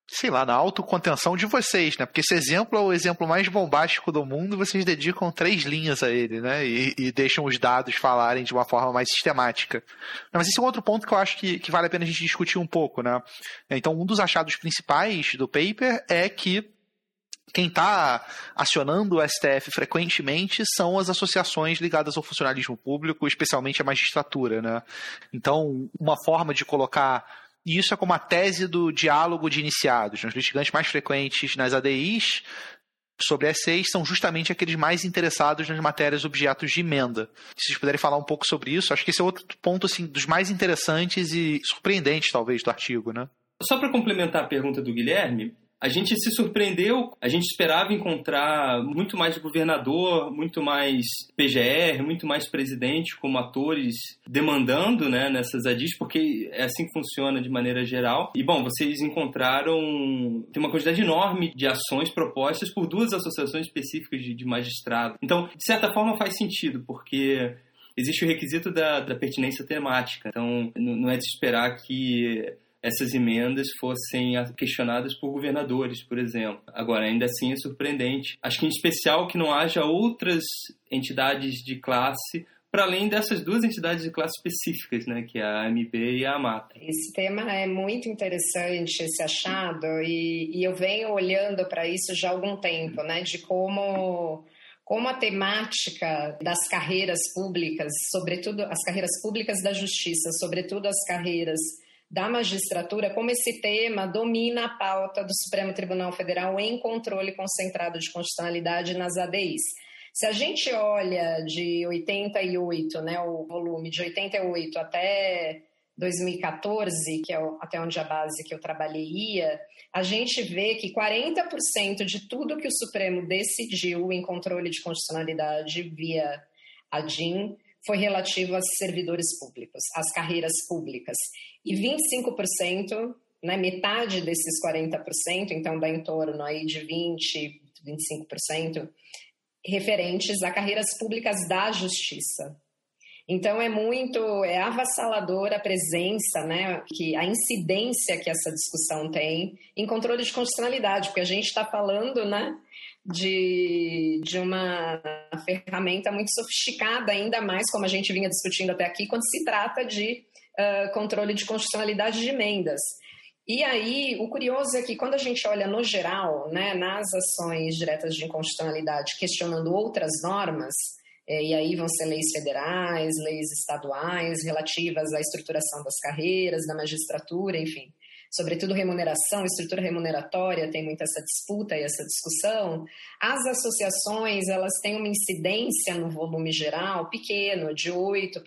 sei lá, na autocontenção de vocês, né? Porque esse exemplo é o exemplo mais bombástico do mundo, vocês dedicam três linhas a ele, né? E, e deixam os dados falarem de uma forma mais sistemática. Mas esse é um outro ponto que eu acho que, que vale a pena a gente discutir um pouco, né? Então, um dos achados principais do paper é que quem está acionando o STF frequentemente são as associações ligadas ao funcionalismo público, especialmente a magistratura. Né? Então, uma forma de colocar isso é como a tese do diálogo de iniciados. Os litigantes mais frequentes nas ADIs sobre S6 são justamente aqueles mais interessados nas matérias objetos de emenda. Se vocês puderem falar um pouco sobre isso, acho que esse é outro ponto assim, dos mais interessantes e surpreendentes, talvez, do artigo. Né?
Só para complementar a pergunta do Guilherme, a gente se surpreendeu, a gente esperava encontrar muito mais governador, muito mais PGR, muito mais presidente como atores demandando né, nessas ADIs, porque é assim que funciona de maneira geral. E bom, vocês encontraram tem uma quantidade enorme de ações propostas por duas associações específicas de, de magistrado. Então, de certa forma faz sentido, porque existe o requisito da, da pertinência temática. Então, não é de esperar que essas emendas fossem questionadas por governadores, por exemplo. Agora, ainda assim é surpreendente. Acho que em especial que não haja outras entidades de classe para além dessas duas entidades de classe específicas, né, que é a AMB e a AMATA.
Esse tema é muito interessante, esse achado, e, e eu venho olhando para isso já há algum tempo, né, de como como a temática das carreiras públicas, sobretudo as carreiras públicas da justiça, sobretudo as carreiras da magistratura, como esse tema domina a pauta do Supremo Tribunal Federal em controle concentrado de constitucionalidade nas ADIs. Se a gente olha de 88, né, o volume de 88 até 2014, que é até onde a base que eu trabalhei ia, a gente vê que 40% de tudo que o Supremo decidiu em controle de constitucionalidade via ADIM foi relativo aos servidores públicos, às carreiras públicas. E 25%, né, metade desses 40%, então dá em torno aí de 20, 25%, referentes a carreiras públicas da justiça. Então é muito, é avassaladora a presença, né, que a incidência que essa discussão tem em controle de constitucionalidade, porque a gente está falando, né, de, de uma ferramenta muito sofisticada, ainda mais como a gente vinha discutindo até aqui, quando se trata de uh, controle de constitucionalidade de emendas. E aí, o curioso é que quando a gente olha no geral, né, nas ações diretas de inconstitucionalidade, questionando outras normas, é, e aí vão ser leis federais, leis estaduais, relativas à estruturação das carreiras, da magistratura, enfim sobretudo remuneração, estrutura remuneratória, tem muita essa disputa e essa discussão. As associações, elas têm uma incidência no volume geral pequeno, de 8%.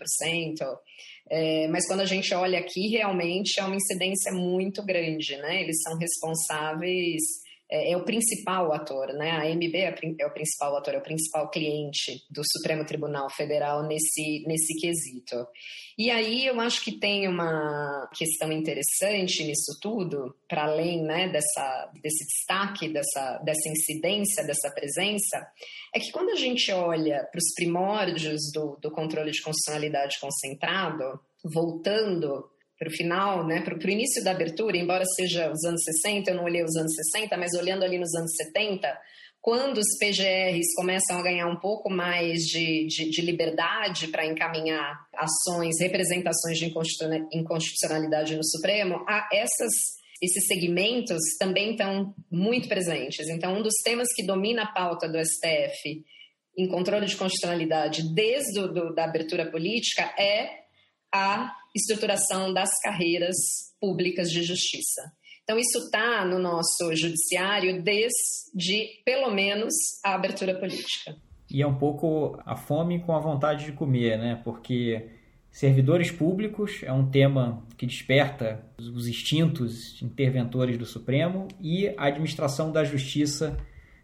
É, mas quando a gente olha aqui, realmente é uma incidência muito grande, né? Eles são responsáveis é, é, o principal ator, né? A AMB é, é, o principal ator, é o principal cliente do Supremo Tribunal Federal nesse, nesse quesito. E aí eu acho que tem uma questão interessante nisso tudo, para além né, dessa, desse destaque, dessa, dessa incidência, dessa presença, é que quando a gente olha para os primórdios do, do controle de constitucionalidade concentrado, voltando para o final, né, para o início da abertura, embora seja os anos 60, eu não olhei os anos 60, mas olhando ali nos anos 70, quando os PGRs começam a ganhar um pouco mais de, de, de liberdade para encaminhar ações, representações de inconstitucionalidade no Supremo, essas, esses segmentos também estão muito presentes. Então, um dos temas que domina a pauta do STF em controle de constitucionalidade desde do, da abertura política é a estruturação das carreiras públicas de justiça. Então, isso está no nosso judiciário desde, pelo menos, a abertura política.
E é um pouco a fome com a vontade de comer, né? Porque servidores públicos é um tema que desperta os instintos interventores do Supremo e a administração da justiça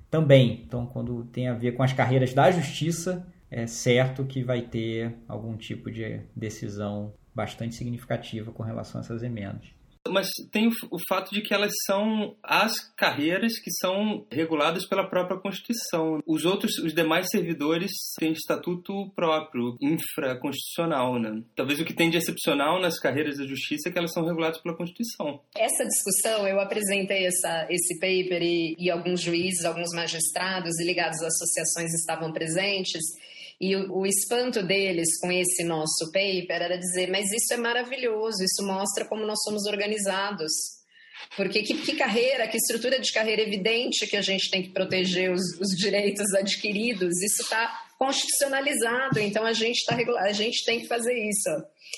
também. Então, quando tem a ver com as carreiras da justiça, é certo que vai ter algum tipo de decisão bastante significativa com relação a essas emendas.
Mas tem o, fato de que elas são as carreiras que são reguladas pela própria Constituição. Os outros, os demais servidores têm estatuto próprio, infraconstitucional, né? Talvez o que tem de excepcional nas carreiras da justiça é que elas são reguladas pela Constituição.
Essa discussão, eu apresentei essa, esse paper e, e alguns juízes, alguns magistrados e ligados às associações estavam presentes. E o, o, espanto deles com esse nosso paper era dizer: mas isso é maravilhoso, isso mostra como nós somos organizados. Porque que, que carreira, que estrutura de carreira evidente que a gente tem que proteger os, os direitos adquiridos, isso está constitucionalizado, então a gente, tá, a gente tem que fazer isso.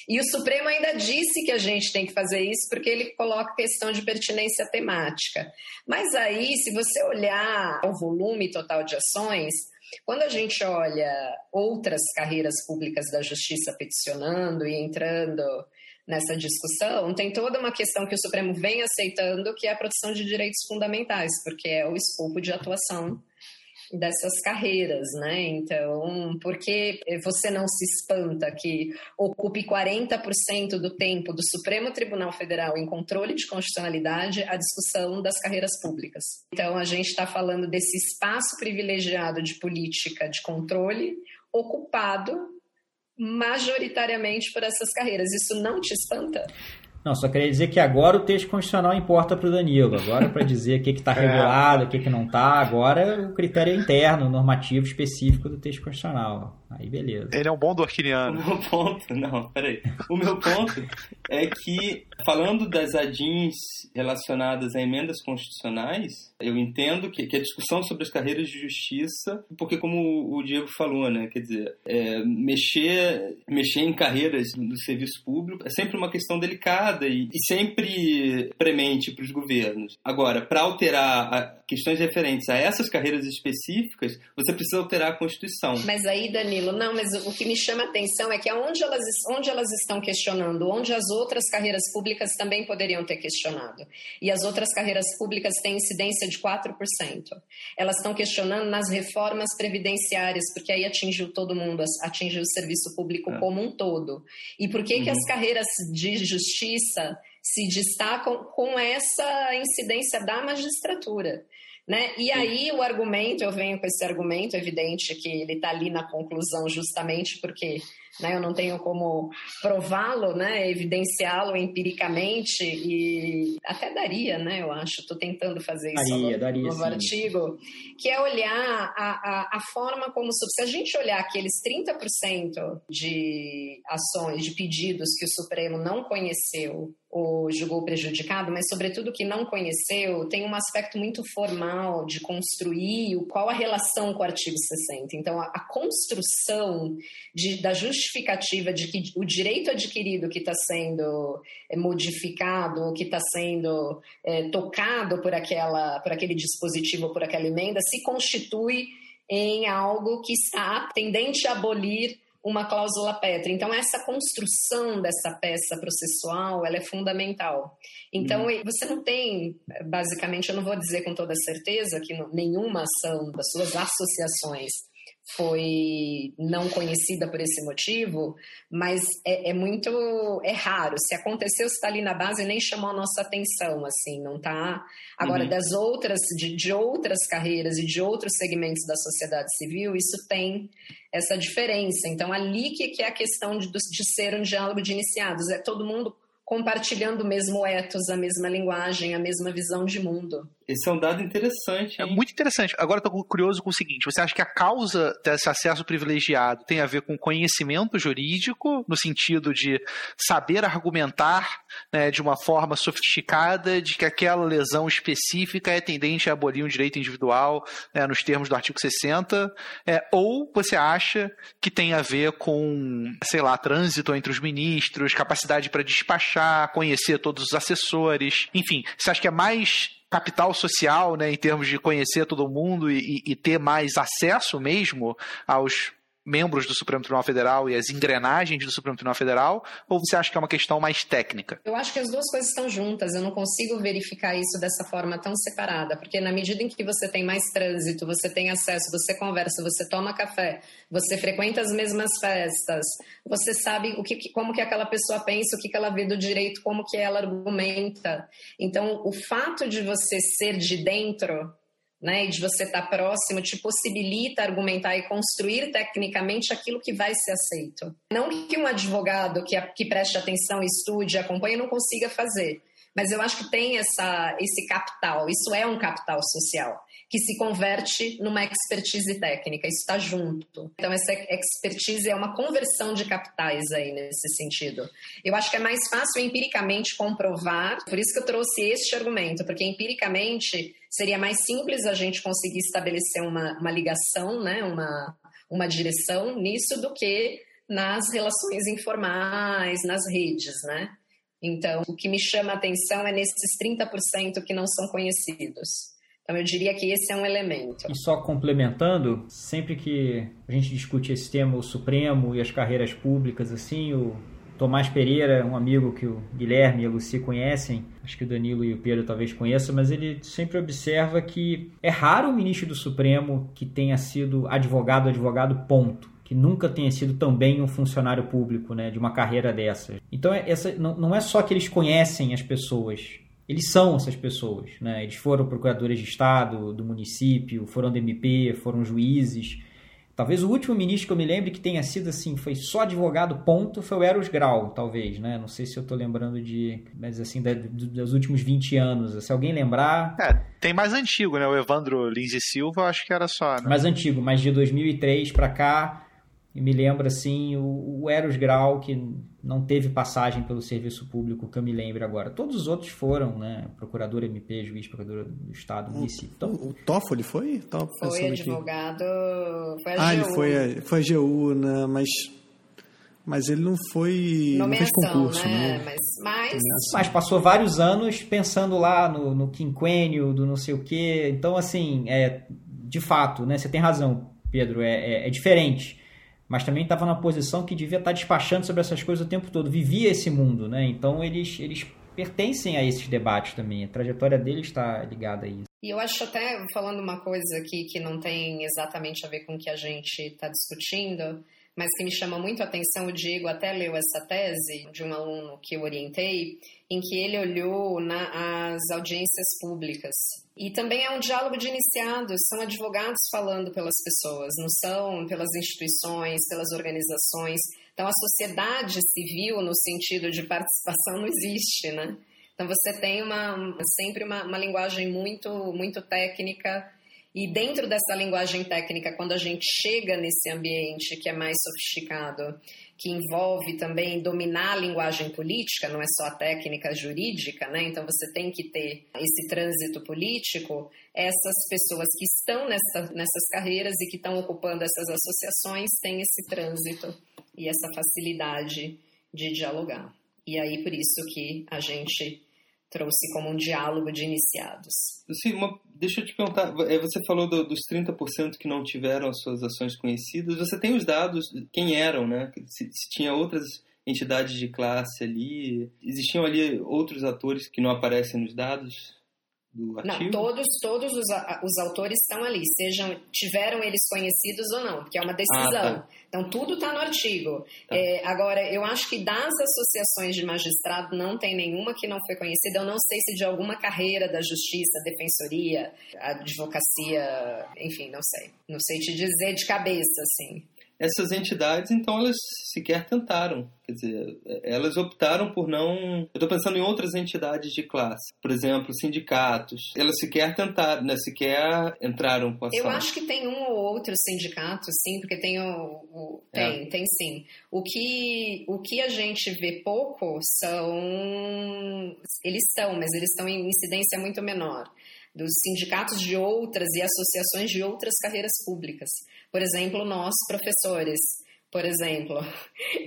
E o Supremo ainda disse que a gente tem que fazer isso porque ele coloca questão de pertinência temática. Mas aí, se você olhar o volume total de ações, quando a gente olha outras carreiras públicas da justiça peticionando e entrando nessa discussão, tem toda uma questão que o Supremo vem aceitando, que é a proteção de direitos fundamentais, porque é o escopo de atuação dessas carreiras, né? Então, por que você não se espanta que ocupe 40% do tempo do Supremo Tribunal Federal em controle de constitucionalidade a discussão das carreiras públicas? Então, a gente está falando desse espaço privilegiado de política de controle ocupado majoritariamente por essas carreiras. Isso não te espanta?
Não, só queria dizer que agora o texto constitucional importa para o Danilo. Agora, para dizer o que está regulado, o que, que não está, agora o critério é interno, normativo específico do texto constitucional. Aí beleza.
Ele é um bom dorquiniano.
O meu ponto, não, peraí. O meu ponto é que, falando das ADINs relacionadas a emendas constitucionais, eu entendo que, que a discussão sobre as carreiras de justiça, porque como o Diego falou, né, quer dizer, é, mexer, mexer em carreiras do serviço público é sempre uma questão delicada e, e sempre premente para os governos. Agora, para alterar a, questões referentes a essas carreiras específicas, você precisa alterar a Constituição.
Mas aí, Danilo, não, mas o que me chama a atenção é que onde elas, onde elas estão questionando, onde as outras carreiras públicas também poderiam ter questionado. E as outras carreiras públicas têm incidência de 4%. Elas estão questionando nas reformas previdenciárias, porque aí atingiu todo mundo, atingiu o serviço público é. como um todo. E por que, uhum. que as uhum. carreiras de justiça se destacam com essa incidência da magistratura. Né? E aí o argumento, eu venho com esse argumento, evidente que ele está ali na conclusão justamente porque né? Eu não tenho como prová-lo, né? Evidenciá-lo empiricamente e até daria, né? Eu acho. Estou tentando fazer isso
daria, no daria,
novo
sim.
artigo, que é olhar a, a, a forma como se a gente olhar aqueles 30% de ações, de pedidos que o Supremo não conheceu ou julgou prejudicado, mas sobretudo que não conheceu, tem um aspecto muito formal de construir qual a relação com o artigo 60. Então, a, a construção de, da justificativa de que o direito adquirido que está sendo é, modificado, que está sendo é, tocado por, aquela, por aquele dispositivo, por aquela emenda, se constitui em algo que está tendente a abolir uma cláusula pétrea. Então, essa construção dessa peça processual, ela é fundamental. Então, uhum. você não tem, basicamente, eu não vou dizer com toda certeza que nenhuma ação das suas associações foi não conhecida por esse motivo, mas é, é, muito é raro. Se aconteceu, está ali na base nem chamou a nossa atenção, assim, não tá. Agora uhum. das outras de, de outras carreiras e de outros segmentos da sociedade civil, isso tem essa diferença. Então ali que, que é a questão de, de ser um diálogo de iniciados, é todo mundo compartilhando o mesmo ethos, a mesma linguagem, a mesma visão de mundo.
Esse é um dado interessante.
Hein? É muito interessante. Agora estou curioso com o seguinte: você acha que a causa desse acesso privilegiado tem a ver com conhecimento jurídico, no sentido de saber argumentar né, de uma forma sofisticada de que aquela lesão específica é tendente a abolir um direito individual né, nos termos do artigo 60? É, ou você acha que tem a ver com, sei lá, trânsito entre os ministros, capacidade para despachar? achar, conhecer todos os assessores, enfim, você acha que é mais capital social, né, em termos de conhecer todo mundo e, e ter mais acesso mesmo aos membros do Supremo Tribunal Federal e as engrenagens do Supremo Tribunal Federal? Ou você acha que é uma questão mais técnica?
Eu acho que as duas coisas estão juntas. Eu não consigo verificar isso dessa forma tão separada, porque na medida em que você tem mais trânsito, você tem acesso, você conversa, você toma café, você frequenta as mesmas festas, você sabe o que, como que aquela pessoa pensa, o que, que ela vê do direito, como que ela argumenta. Então, o fato de você ser de dentro né, e de você estar próximo, te possibilita argumentar e construir tecnicamente aquilo que vai ser aceito. Não que um advogado que, que preste atenção, estude, acompanhe, não consiga fazer, mas eu acho que tem essa, esse capital, isso é um capital social que se converte numa expertise técnica, isso está junto. Então, essa expertise é uma conversão de capitais aí nesse sentido. Eu acho que é mais fácil empiricamente comprovar, por isso que eu trouxe este argumento, porque empiricamente seria mais simples a gente conseguir estabelecer uma, uma ligação, né, uma, uma direção nisso do que nas relações informais, nas redes, né? Então, o que me chama a atenção é nesses 30% que não são conhecidos. Então, eu diria que esse é um elemento.
E só complementando, sempre que a gente discute esse tema, o Supremo e as carreiras públicas, assim, o, Tomás Pereira, um amigo que o Guilherme e a Luci conhecem, acho que o Danilo e o Pedro talvez conheçam, mas ele sempre observa que é raro o ministro do Supremo que tenha sido advogado, advogado, ponto. Que nunca tenha sido também um funcionário público, né, de uma carreira dessas. Então, é, essa, não, não é só que eles conhecem as pessoas, eles são essas pessoas, né? Eles foram procuradores de Estado, do município, foram do MP, foram juízes, Talvez o último ministro que eu me lembre que tenha sido assim, foi só advogado, ponto, foi o Eros Grau, talvez, né? Não sei se eu estou lembrando de, mas assim, da, dos últimos 20 anos. Se alguém lembrar.
É, tem mais antigo, né? O Evandro Lins e Silva, acho que era só. Né?
Mais antigo, mas de 2003 para cá, e me lembra assim o, o Eros Grau, que não teve passagem pelo serviço público, que eu me lembro agora. Todos os outros foram, né? Procurador MP, juiz, procurador do Estado, município.
Então, o, o Toffoli foi?
Tava foi advogado. Foi a
ah,
GU.
ele foi a, foi a GU, né? Mas. Mas ele não foi. Nomeação, não fez concurso, né?
né? Mas, mas...
mas passou vários anos pensando lá no, no quinquênio, do não sei o quê. Então, assim, é, de fato, né? Você tem razão, Pedro, é, é, é diferente mas também estava na posição que devia estar tá despachando sobre essas coisas o tempo todo, vivia esse mundo, né? Então eles, eles pertencem a esses debates também, a trajetória deles está ligada a isso.
E eu acho até, falando uma coisa aqui que não tem exatamente a ver com o que a gente está discutindo, mas que me chama muito a atenção, o Diego até leu essa tese de um aluno que eu orientei, em que ele olhou nas audiências públicas. E também é um diálogo de iniciados, são advogados falando pelas pessoas, não são pelas instituições, pelas organizações. Então a sociedade civil, no sentido de participação, não existe, né? Então você tem uma, sempre uma, uma linguagem muito, muito técnica, e dentro dessa linguagem técnica, quando a gente chega nesse ambiente que é mais sofisticado, que envolve também dominar a linguagem política, não é só a técnica jurídica, né? Então você tem que ter esse trânsito político. Essas pessoas que estão nessa, nessas carreiras e que estão ocupando essas associações têm esse trânsito e essa facilidade de dialogar. E aí por isso que a gente trouxe como um diálogo de iniciados.
Sim, uma, deixa eu te perguntar, é, você falou do, dos 30% que não tiveram as suas ações conhecidas, você tem os dados, quem eram, né? Se, se tinha outras entidades de classe ali, existiam ali outros atores que não aparecem nos dados? Do
artigo? Não, todos, todos os, os autores estão ali, sejam tiveram eles conhecidos ou não, porque é uma decisão. Ah, tá. Então tudo está no artigo. Tá. É, agora, eu acho que das associações de magistrado não tem nenhuma que não foi conhecida. Eu não sei se de alguma carreira da justiça, defensoria, advocacia, enfim, não sei. Não sei te dizer de cabeça, assim
essas entidades, então, elas sequer tentaram. Quer dizer, elas optaram por não. Eu estou pensando em outras entidades de classe, por exemplo, sindicatos. Elas sequer tentaram, né? sequer entraram com a.
Eu acho que tem um ou outro sindicato, sim, porque tem o. o tem, é. tem sim. O que, o que a gente vê pouco são. Eles estão, mas eles estão em incidência muito menor dos sindicatos de outras e associações de outras carreiras públicas. Por exemplo, nós, professores, por exemplo.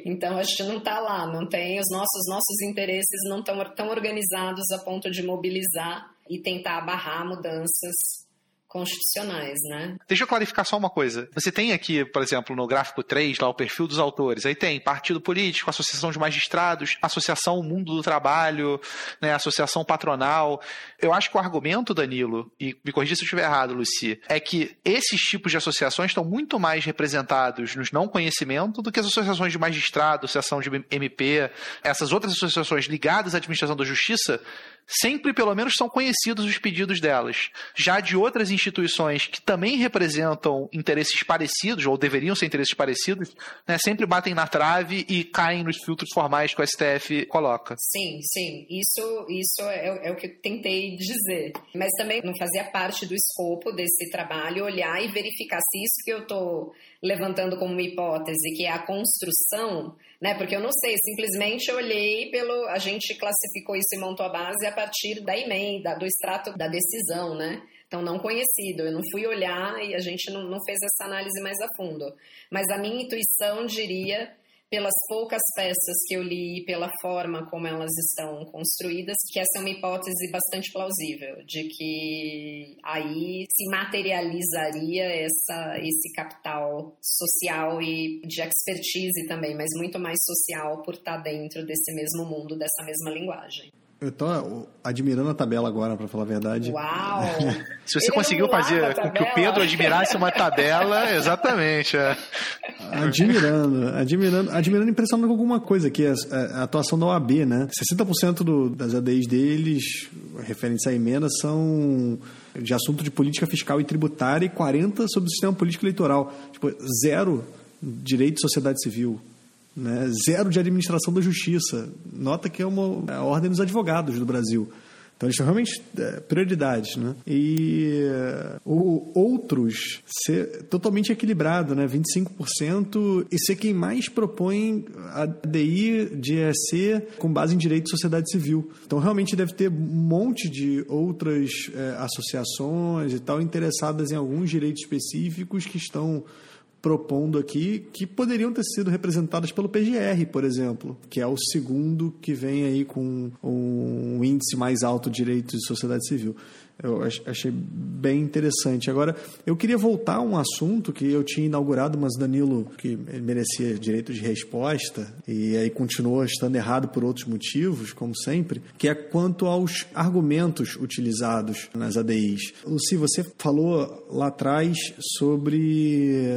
Então, a gente não está lá, não tem, os nossos, nossos interesses não estão tão organizados a ponto de mobilizar e tentar barrar mudanças constitucionais, né?
Deixa eu clarificar só uma coisa. Você tem aqui, por exemplo, no gráfico 3, lá o perfil dos autores. Aí tem partido político, associação de magistrados, associação Mundo do Trabalho, né, associação patronal. Eu acho que o argumento, Danilo, e me corrija se eu estiver errado, Luci, é que esses tipos de associações estão muito mais representados nos não conhecimento do que as associações de magistrado, associação de MP, essas outras associações ligadas à administração da justiça sempre pelo menos são conhecidos os pedidos delas. Já de outras instituições que também representam interesses parecidos, ou deveriam ser interesses parecidos, né, sempre batem na trave e caem nos filtros formais que o STF coloca.
Sim, sim. Isso, isso é, é o que eu tentei dizer. Mas também não fazia parte do escopo desse trabalho olhar e verificar se isso que eu estou levantando como uma hipótese, que é a construção, né? Porque eu não sei, simplesmente olhei pelo. A gente classificou isso e montou a base a partir da emenda, do extrato da decisão, né? Então, não conhecido. Eu não fui olhar e a gente não, não fez essa análise mais a fundo. Mas a minha intuição diria pelas poucas peças que eu li, pela forma como elas estão construídas, que essa é uma hipótese bastante plausível, de que aí se materializaria essa, esse capital social e de expertise também, mas muito mais social por estar dentro desse mesmo mundo, dessa mesma linguagem.
Eu tô admirando a tabela agora, para falar a verdade.
Uau!
Se você Ele conseguiu fazer com que o Pedro admirasse uma tabela, exatamente. É.
Admirando, admirando, admirando, impressionando com alguma coisa aqui, a, a, atuação da OAB, né? 60% do, das ADIs deles, referentes à emenda, são de assunto de política fiscal e tributária e 40% sobre o sistema político eleitoral. Tipo, zero direito de sociedade civil. Né? Zero de administração da justiça. Nota que é uma é a ordem dos advogados do Brasil. Então, eles são realmente é, prioridades, né? E o, outros ser totalmente equilibrado, né? 25% e ser quem mais propõe a DI de ESC com base em direito de sociedade civil. Então, realmente deve ter um monte de outras é, associações e tal interessadas em alguns direitos específicos que estão propondo aqui que poderiam ter sido representadas pelo PGR, por exemplo, que é o segundo que vem aí com um índice mais alto de direitos de sociedade civil. Eu achei bem interessante. Agora, eu queria voltar a um assunto que eu tinha inaugurado, mas Danilo, que merecia direito de resposta, e aí continuou estando errado por outros motivos, como sempre, que é quanto aos argumentos utilizados nas ADIs. Luci, você falou lá atrás sobre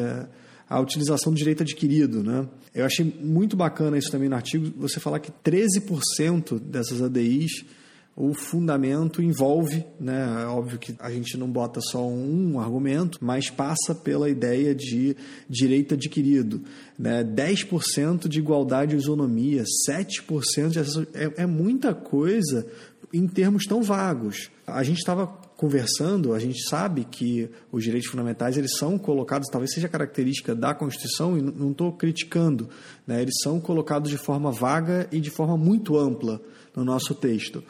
a utilização do direito adquirido, né? Eu achei muito bacana isso também no artigo, você falar que 13% dessas ADIs o fundamento envolve, né? É óbvio que a gente não bota só um argumento, mas passa pela ideia de direito adquirido. Né? 10% de igualdade e isonomia, 7% de. É, é muita coisa em termos tão vagos. A gente estava conversando, a gente sabe que os direitos fundamentais eles são colocados, talvez seja característica da Constituição, e não estou criticando, né? eles são colocados de forma vaga e de forma muito ampla no nosso texto.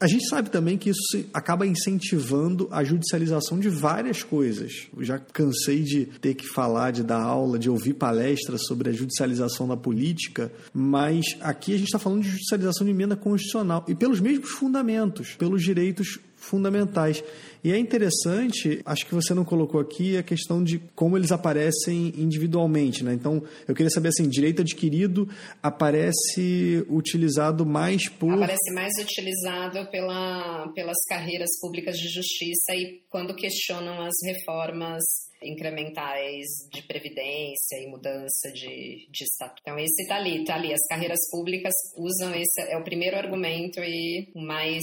A gente sabe também que isso acaba incentivando a judicialização de várias coisas. Eu já cansei de ter que falar, de dar aula, de ouvir palestras sobre a judicialização da política, mas aqui a gente está falando de judicialização de emenda constitucional e pelos mesmos fundamentos, pelos direitos fundamentais. E é interessante, acho que você não colocou aqui a questão de como eles aparecem individualmente, né? Então, eu queria saber assim, direito adquirido aparece utilizado mais por
aparece mais utilizado pela, pelas carreiras públicas de justiça e quando questionam as reformas incrementais de previdência e mudança de, de estatuto. Então, esse está ali, está ali. As carreiras públicas usam esse, é o primeiro argumento e mais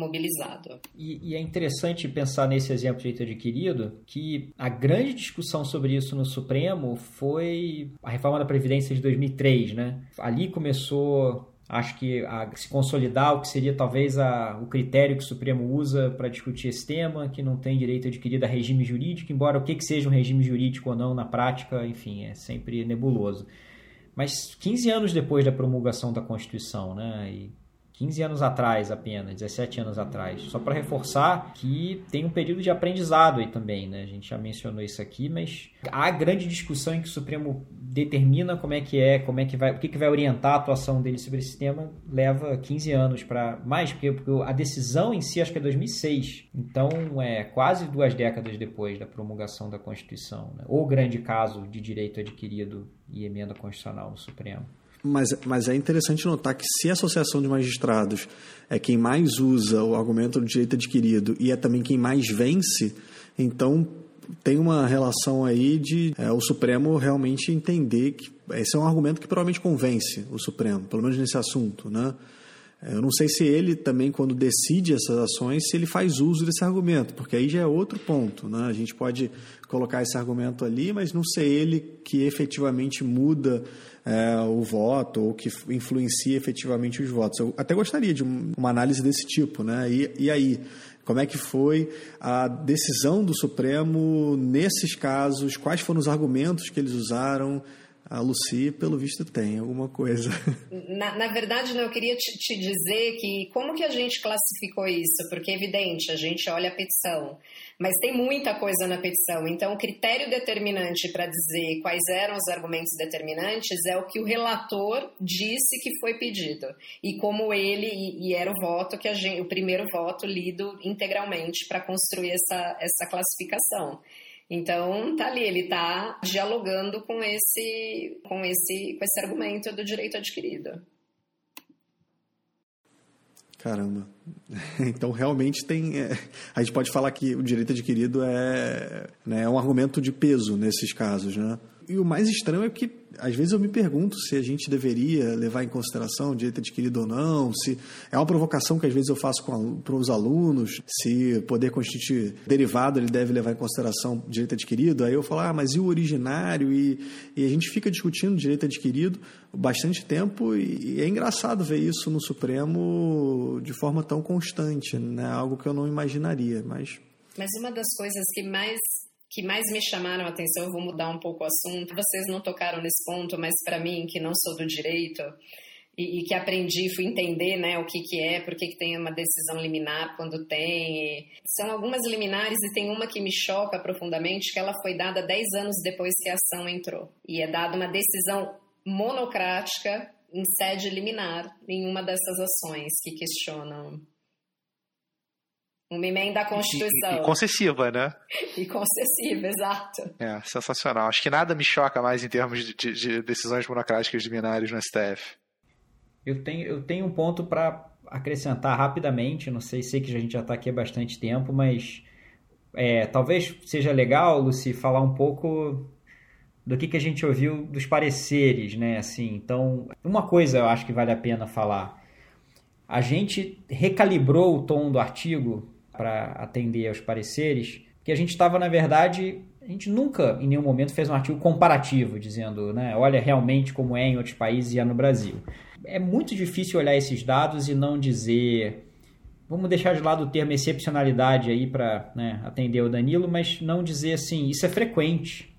mobilizado.
E, e, é interessante pensar nesse exemplo de direito adquirido que a grande discussão sobre isso no Supremo foi a reforma da Previdência de 2003, né? Ali começou acho que a se consolidar o que seria talvez a, o critério que o Supremo usa para discutir esse tema, que não tem direito adquirido a regime jurídico, embora o que, que seja um regime jurídico ou não na prática, enfim, é sempre nebuloso. Mas 15 anos depois da promulgação da Constituição, né, e 15 anos atrás apenas, 17 anos atrás. Só para reforçar que tem um período de aprendizado aí também, né? A gente já mencionou isso aqui, mas há grande discussão em que o Supremo determina como é que é, como é que vai, o que, que vai orientar a atuação dele sobre esse tema, leva 15 anos para mais, porque, porque a decisão em si acho que é 2006. Então, é quase duas décadas depois da promulgação da Constituição, né? O grande caso de direito adquirido e emenda constitucional no Supremo.
Mas, mas é interessante notar que se a Associação de Magistrados é quem mais usa o argumento do direito adquirido e é também quem mais vence, então tem uma relação aí de é, o Supremo realmente entender que esse é um argumento que provavelmente convence o Supremo, pelo menos nesse assunto, né? É, eu não sei se ele também, quando decide essas ações, se ele faz uso desse argumento, porque aí já é outro ponto. Né? A gente pode colocar esse argumento ali, mas não ser ele que efetivamente muda é, o voto ou que influencia efetivamente os votos. Eu até gostaria de uma análise desse tipo. Né? E, e aí? Como é que foi a decisão do Supremo nesses casos? Quais foram os argumentos que eles usaram? A Lucy, pelo visto, tem alguma coisa.
Na, na verdade, não, eu queria te, te, dizer que como que a gente classificou isso? Porque é evidente, a gente olha a petição, mas tem muita coisa na petição. Então, o critério determinante para dizer quais eram os argumentos determinantes é o que o relator disse que foi pedido. E como ele, e, e era o voto que a gente, o primeiro voto lido integralmente para construir essa, essa classificação. Então, tá ali, ele tá dialogando com esse, com esse, com esse argumento do direito adquirido.
Caramba. Então, realmente tem. É, a gente pode falar que o direito adquirido é, né, é um argumento de peso nesses casos, né? E o mais estranho é que às vezes eu me pergunto se a gente deveria levar em consideração o direito adquirido ou não, se é uma provocação que às vezes eu faço para os alunos, se poder constituir derivado ele deve levar em consideração direito adquirido, aí eu falo, ah, mas e o originário? E, e a gente fica discutindo direito adquirido bastante tempo e, e é engraçado ver isso no Supremo de forma tão constante, né? algo que eu não imaginaria, mas...
Mas uma das coisas que mais que mais me chamaram a atenção, eu vou mudar um pouco o assunto. Vocês não tocaram nesse ponto, mas para mim, que não sou do direito e, e, que aprendi, fui entender né, o que, que é, por que, tem uma decisão liminar quando tem. São algumas liminares e tem uma que me choca profundamente, que ela foi dada 10 anos depois que a ação entrou. E é dada uma decisão monocrática em sede liminar em uma dessas ações que questionam uma emenda à Constituição.
E, e, concessiva, né?
E concessiva, exato.
É, sensacional. Acho que nada me choca mais em termos de, de, de decisões monocráticas de binários no STF.
Eu tenho, eu tenho um ponto para acrescentar rapidamente, não sei, sei que a gente já está aqui há bastante tempo, mas é, talvez seja legal, Luci, falar um pouco do que, que a gente ouviu dos pareceres, né? Assim, então, uma coisa eu acho que vale a pena falar. A gente recalibrou o tom do artigo para atender aos pareceres, que a gente estava, na verdade, a gente nunca em nenhum momento fez um artigo comparativo, dizendo, né, olha realmente como é em outros países e é no Brasil. É muito difícil olhar esses dados e não dizer. Vamos deixar de lado o termo excepcionalidade aí para né, atender o Danilo, mas não dizer assim, isso é frequente.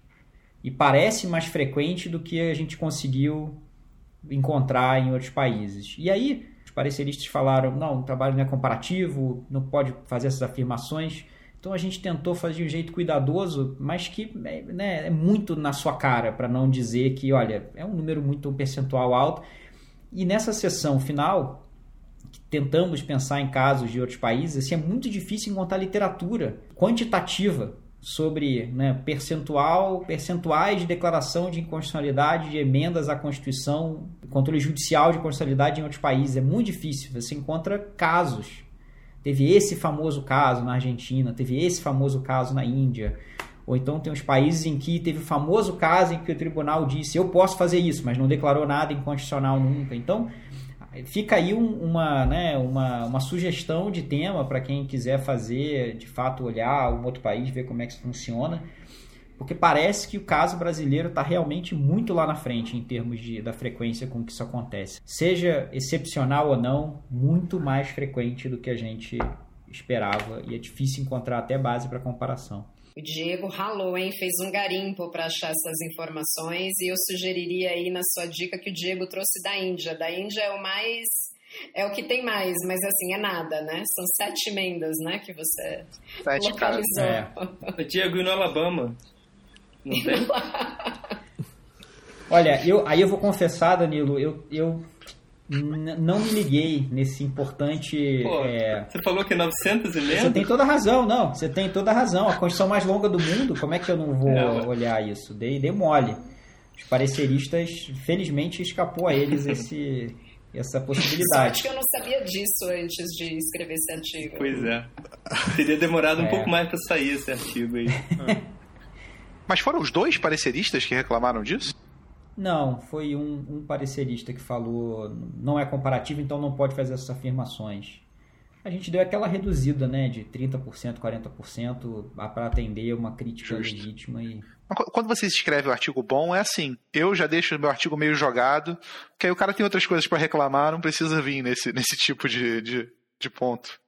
E parece mais frequente do que a gente conseguiu encontrar em outros países. E aí, os pareceristas falaram, não, o trabalho não é comparativo, não pode fazer essas afirmações. Então a gente tentou fazer de um jeito cuidadoso, mas que né, é muito na sua cara, para não dizer que, olha, é um número muito um percentual alto. E nessa sessão final, tentamos pensar em casos de outros países, assim, é muito difícil encontrar literatura quantitativa sobre né, percentual, percentuais de declaração de inconstitucionalidade de emendas à Constituição, controle judicial de constitucionalidade em outros países. É muito difícil. Você encontra casos. Teve esse famoso caso na Argentina, teve esse famoso caso na Índia. Ou então tem os países em que teve o famoso caso em que o tribunal disse eu posso fazer isso, mas não declarou nada inconstitucional nunca. Então, Fica aí um, uma, né, uma, uma sugestão de tema para quem quiser fazer, de fato, olhar um outro país, ver como é que isso funciona, porque parece que o caso brasileiro está realmente muito lá na frente em termos de, da frequência com que isso acontece. Seja excepcional ou não, muito mais frequente do que a gente esperava e é difícil encontrar até base para comparação.
O Diego ralou, hein? Fez um garimpo para achar essas informações e eu sugeriria aí na sua dica que o Diego trouxe da Índia. Da Índia é o mais é o que tem mais, mas assim, é nada, né? São sete emendas, né, que você sete localizou.
É. Diego, e no Alabama? Não tem?
Olha, eu, aí eu vou confessar, Danilo, eu, eu não me liguei nesse importante.
Pô, é... Você falou que 900 emendas?
Você tem toda a razão, não. Você tem toda a razão. A Constituição mais longa do mundo, como é que eu não vou não. olhar isso? Dei, dei mole. Os pareceristas, felizmente, escapou a eles esse, essa possibilidade.
Acho que eu não sabia disso antes de escrever esse artigo.
Pois é. Teria demorado um é. pouco mais para sair esse artigo aí.
Mas foram os dois pareceristas que reclamaram disso?
Não, foi um, um parecerista que falou não é comparativo, então não pode fazer essas afirmações. A gente deu aquela reduzida, né, de 30%, 40% para atender uma crítica Justo. legítima e
quando você escreve um artigo bom, é assim. Eu já deixo meu artigo meio jogado, porque aí o cara tem outras coisas para reclamar, não precisa vir nesse, nesse tipo de, de, de ponto.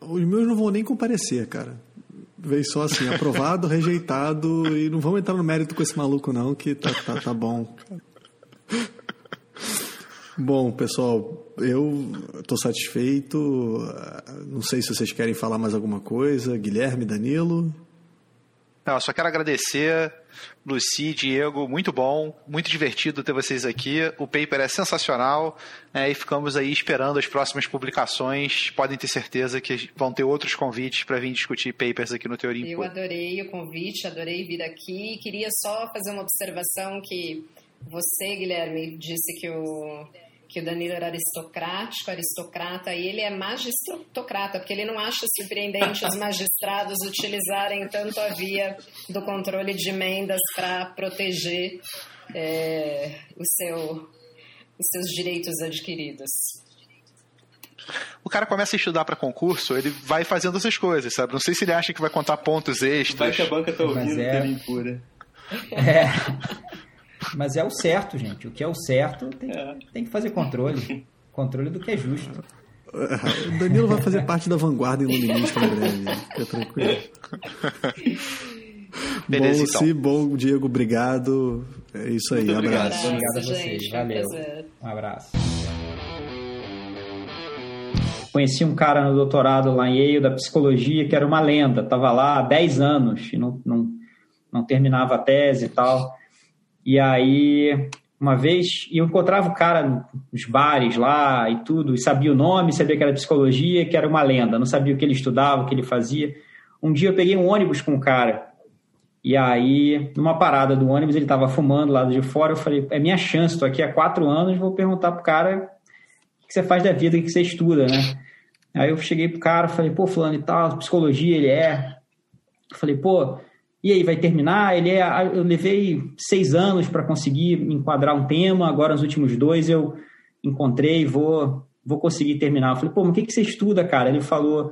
Os meus não vão nem comparecer, cara. Veio só assim, aprovado, rejeitado, e não vamos entrar no mérito com esse maluco não, que tá, tá, tá bom. Bom, pessoal, eu estou satisfeito. Não sei se vocês querem falar mais alguma coisa. Guilherme, Danilo.
Não, só quero agradecer, Luci, Diego, muito bom, muito divertido ter vocês aqui. O paper é sensacional né, e ficamos aí esperando as próximas publicações. Podem ter certeza que vão ter outros convites para vir discutir papers aqui no Teoria
Eu adorei o convite, adorei vir aqui. Queria só fazer uma observação que você, Guilherme, disse que o que o Danilo era aristocrático, aristocrata, e ele é magistrocrata, porque ele não acha surpreendente os magistrados utilizarem tanto a via do controle de emendas para proteger é, o seu, os seus direitos adquiridos.
O cara começa a estudar para concurso, ele vai fazendo essas coisas, sabe? Não sei se ele acha que vai contar pontos extras.
Vai que a banca tá ouvindo,
é...
impura.
É. Mas é o certo, gente. O que é o certo tem, é. tem que fazer controle. Controle do que é justo.
O Danilo vai fazer parte da vanguarda iluminista em breve. Fica tranquilo. Beleza, bom, então. Sim, bom, Diego, obrigado. É isso aí,
Muito
abraço.
Obrigado, obrigado a vocês, gente, valeu. Um abraço. Conheci um cara no doutorado lá em Yale da psicologia que era uma lenda, estava lá há 10 anos e não, não, não terminava a tese e tal. E aí, uma vez, eu encontrava o cara nos bares lá e tudo, e sabia o nome, sabia que era psicologia, que era uma lenda, não sabia o que ele estudava, o que ele fazia. Um dia eu peguei um ônibus com o cara, e aí, numa parada do ônibus, ele estava fumando lá de fora, eu falei, é minha chance, estou aqui há quatro anos, vou perguntar pro cara o que você faz da vida, o que você estuda, né? Aí eu cheguei pro cara, falei, pô, fulano e tal, psicologia ele é. Eu falei, pô, e aí, vai terminar? Ele é, eu levei seis anos para conseguir enquadrar um tema, agora nos últimos dois eu encontrei, vou, vou conseguir terminar. Eu falei, pô, mas o que, que você estuda, cara? Ele falou,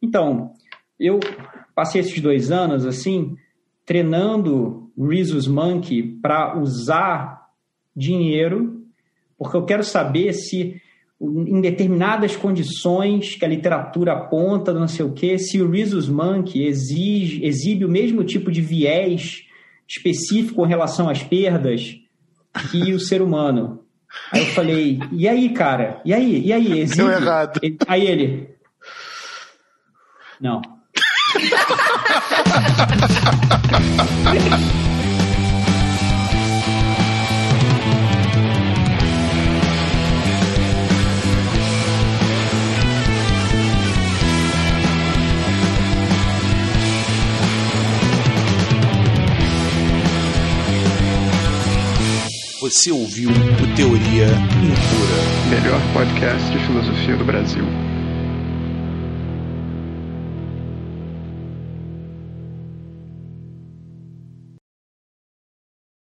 então, eu passei esses dois anos, assim, treinando Rhesus Monkey para usar dinheiro, porque eu quero saber se em determinadas condições que a literatura aponta, não sei o quê, se o Rhesus Monkey exige, exibe o mesmo tipo de viés específico em relação às perdas que o ser humano. Aí eu falei, e aí, cara? E aí? E aí? Exibe?
Deu errado.
Aí ele... Não.
Você ouviu o Teoria Impura.
Melhor podcast de filosofia do Brasil.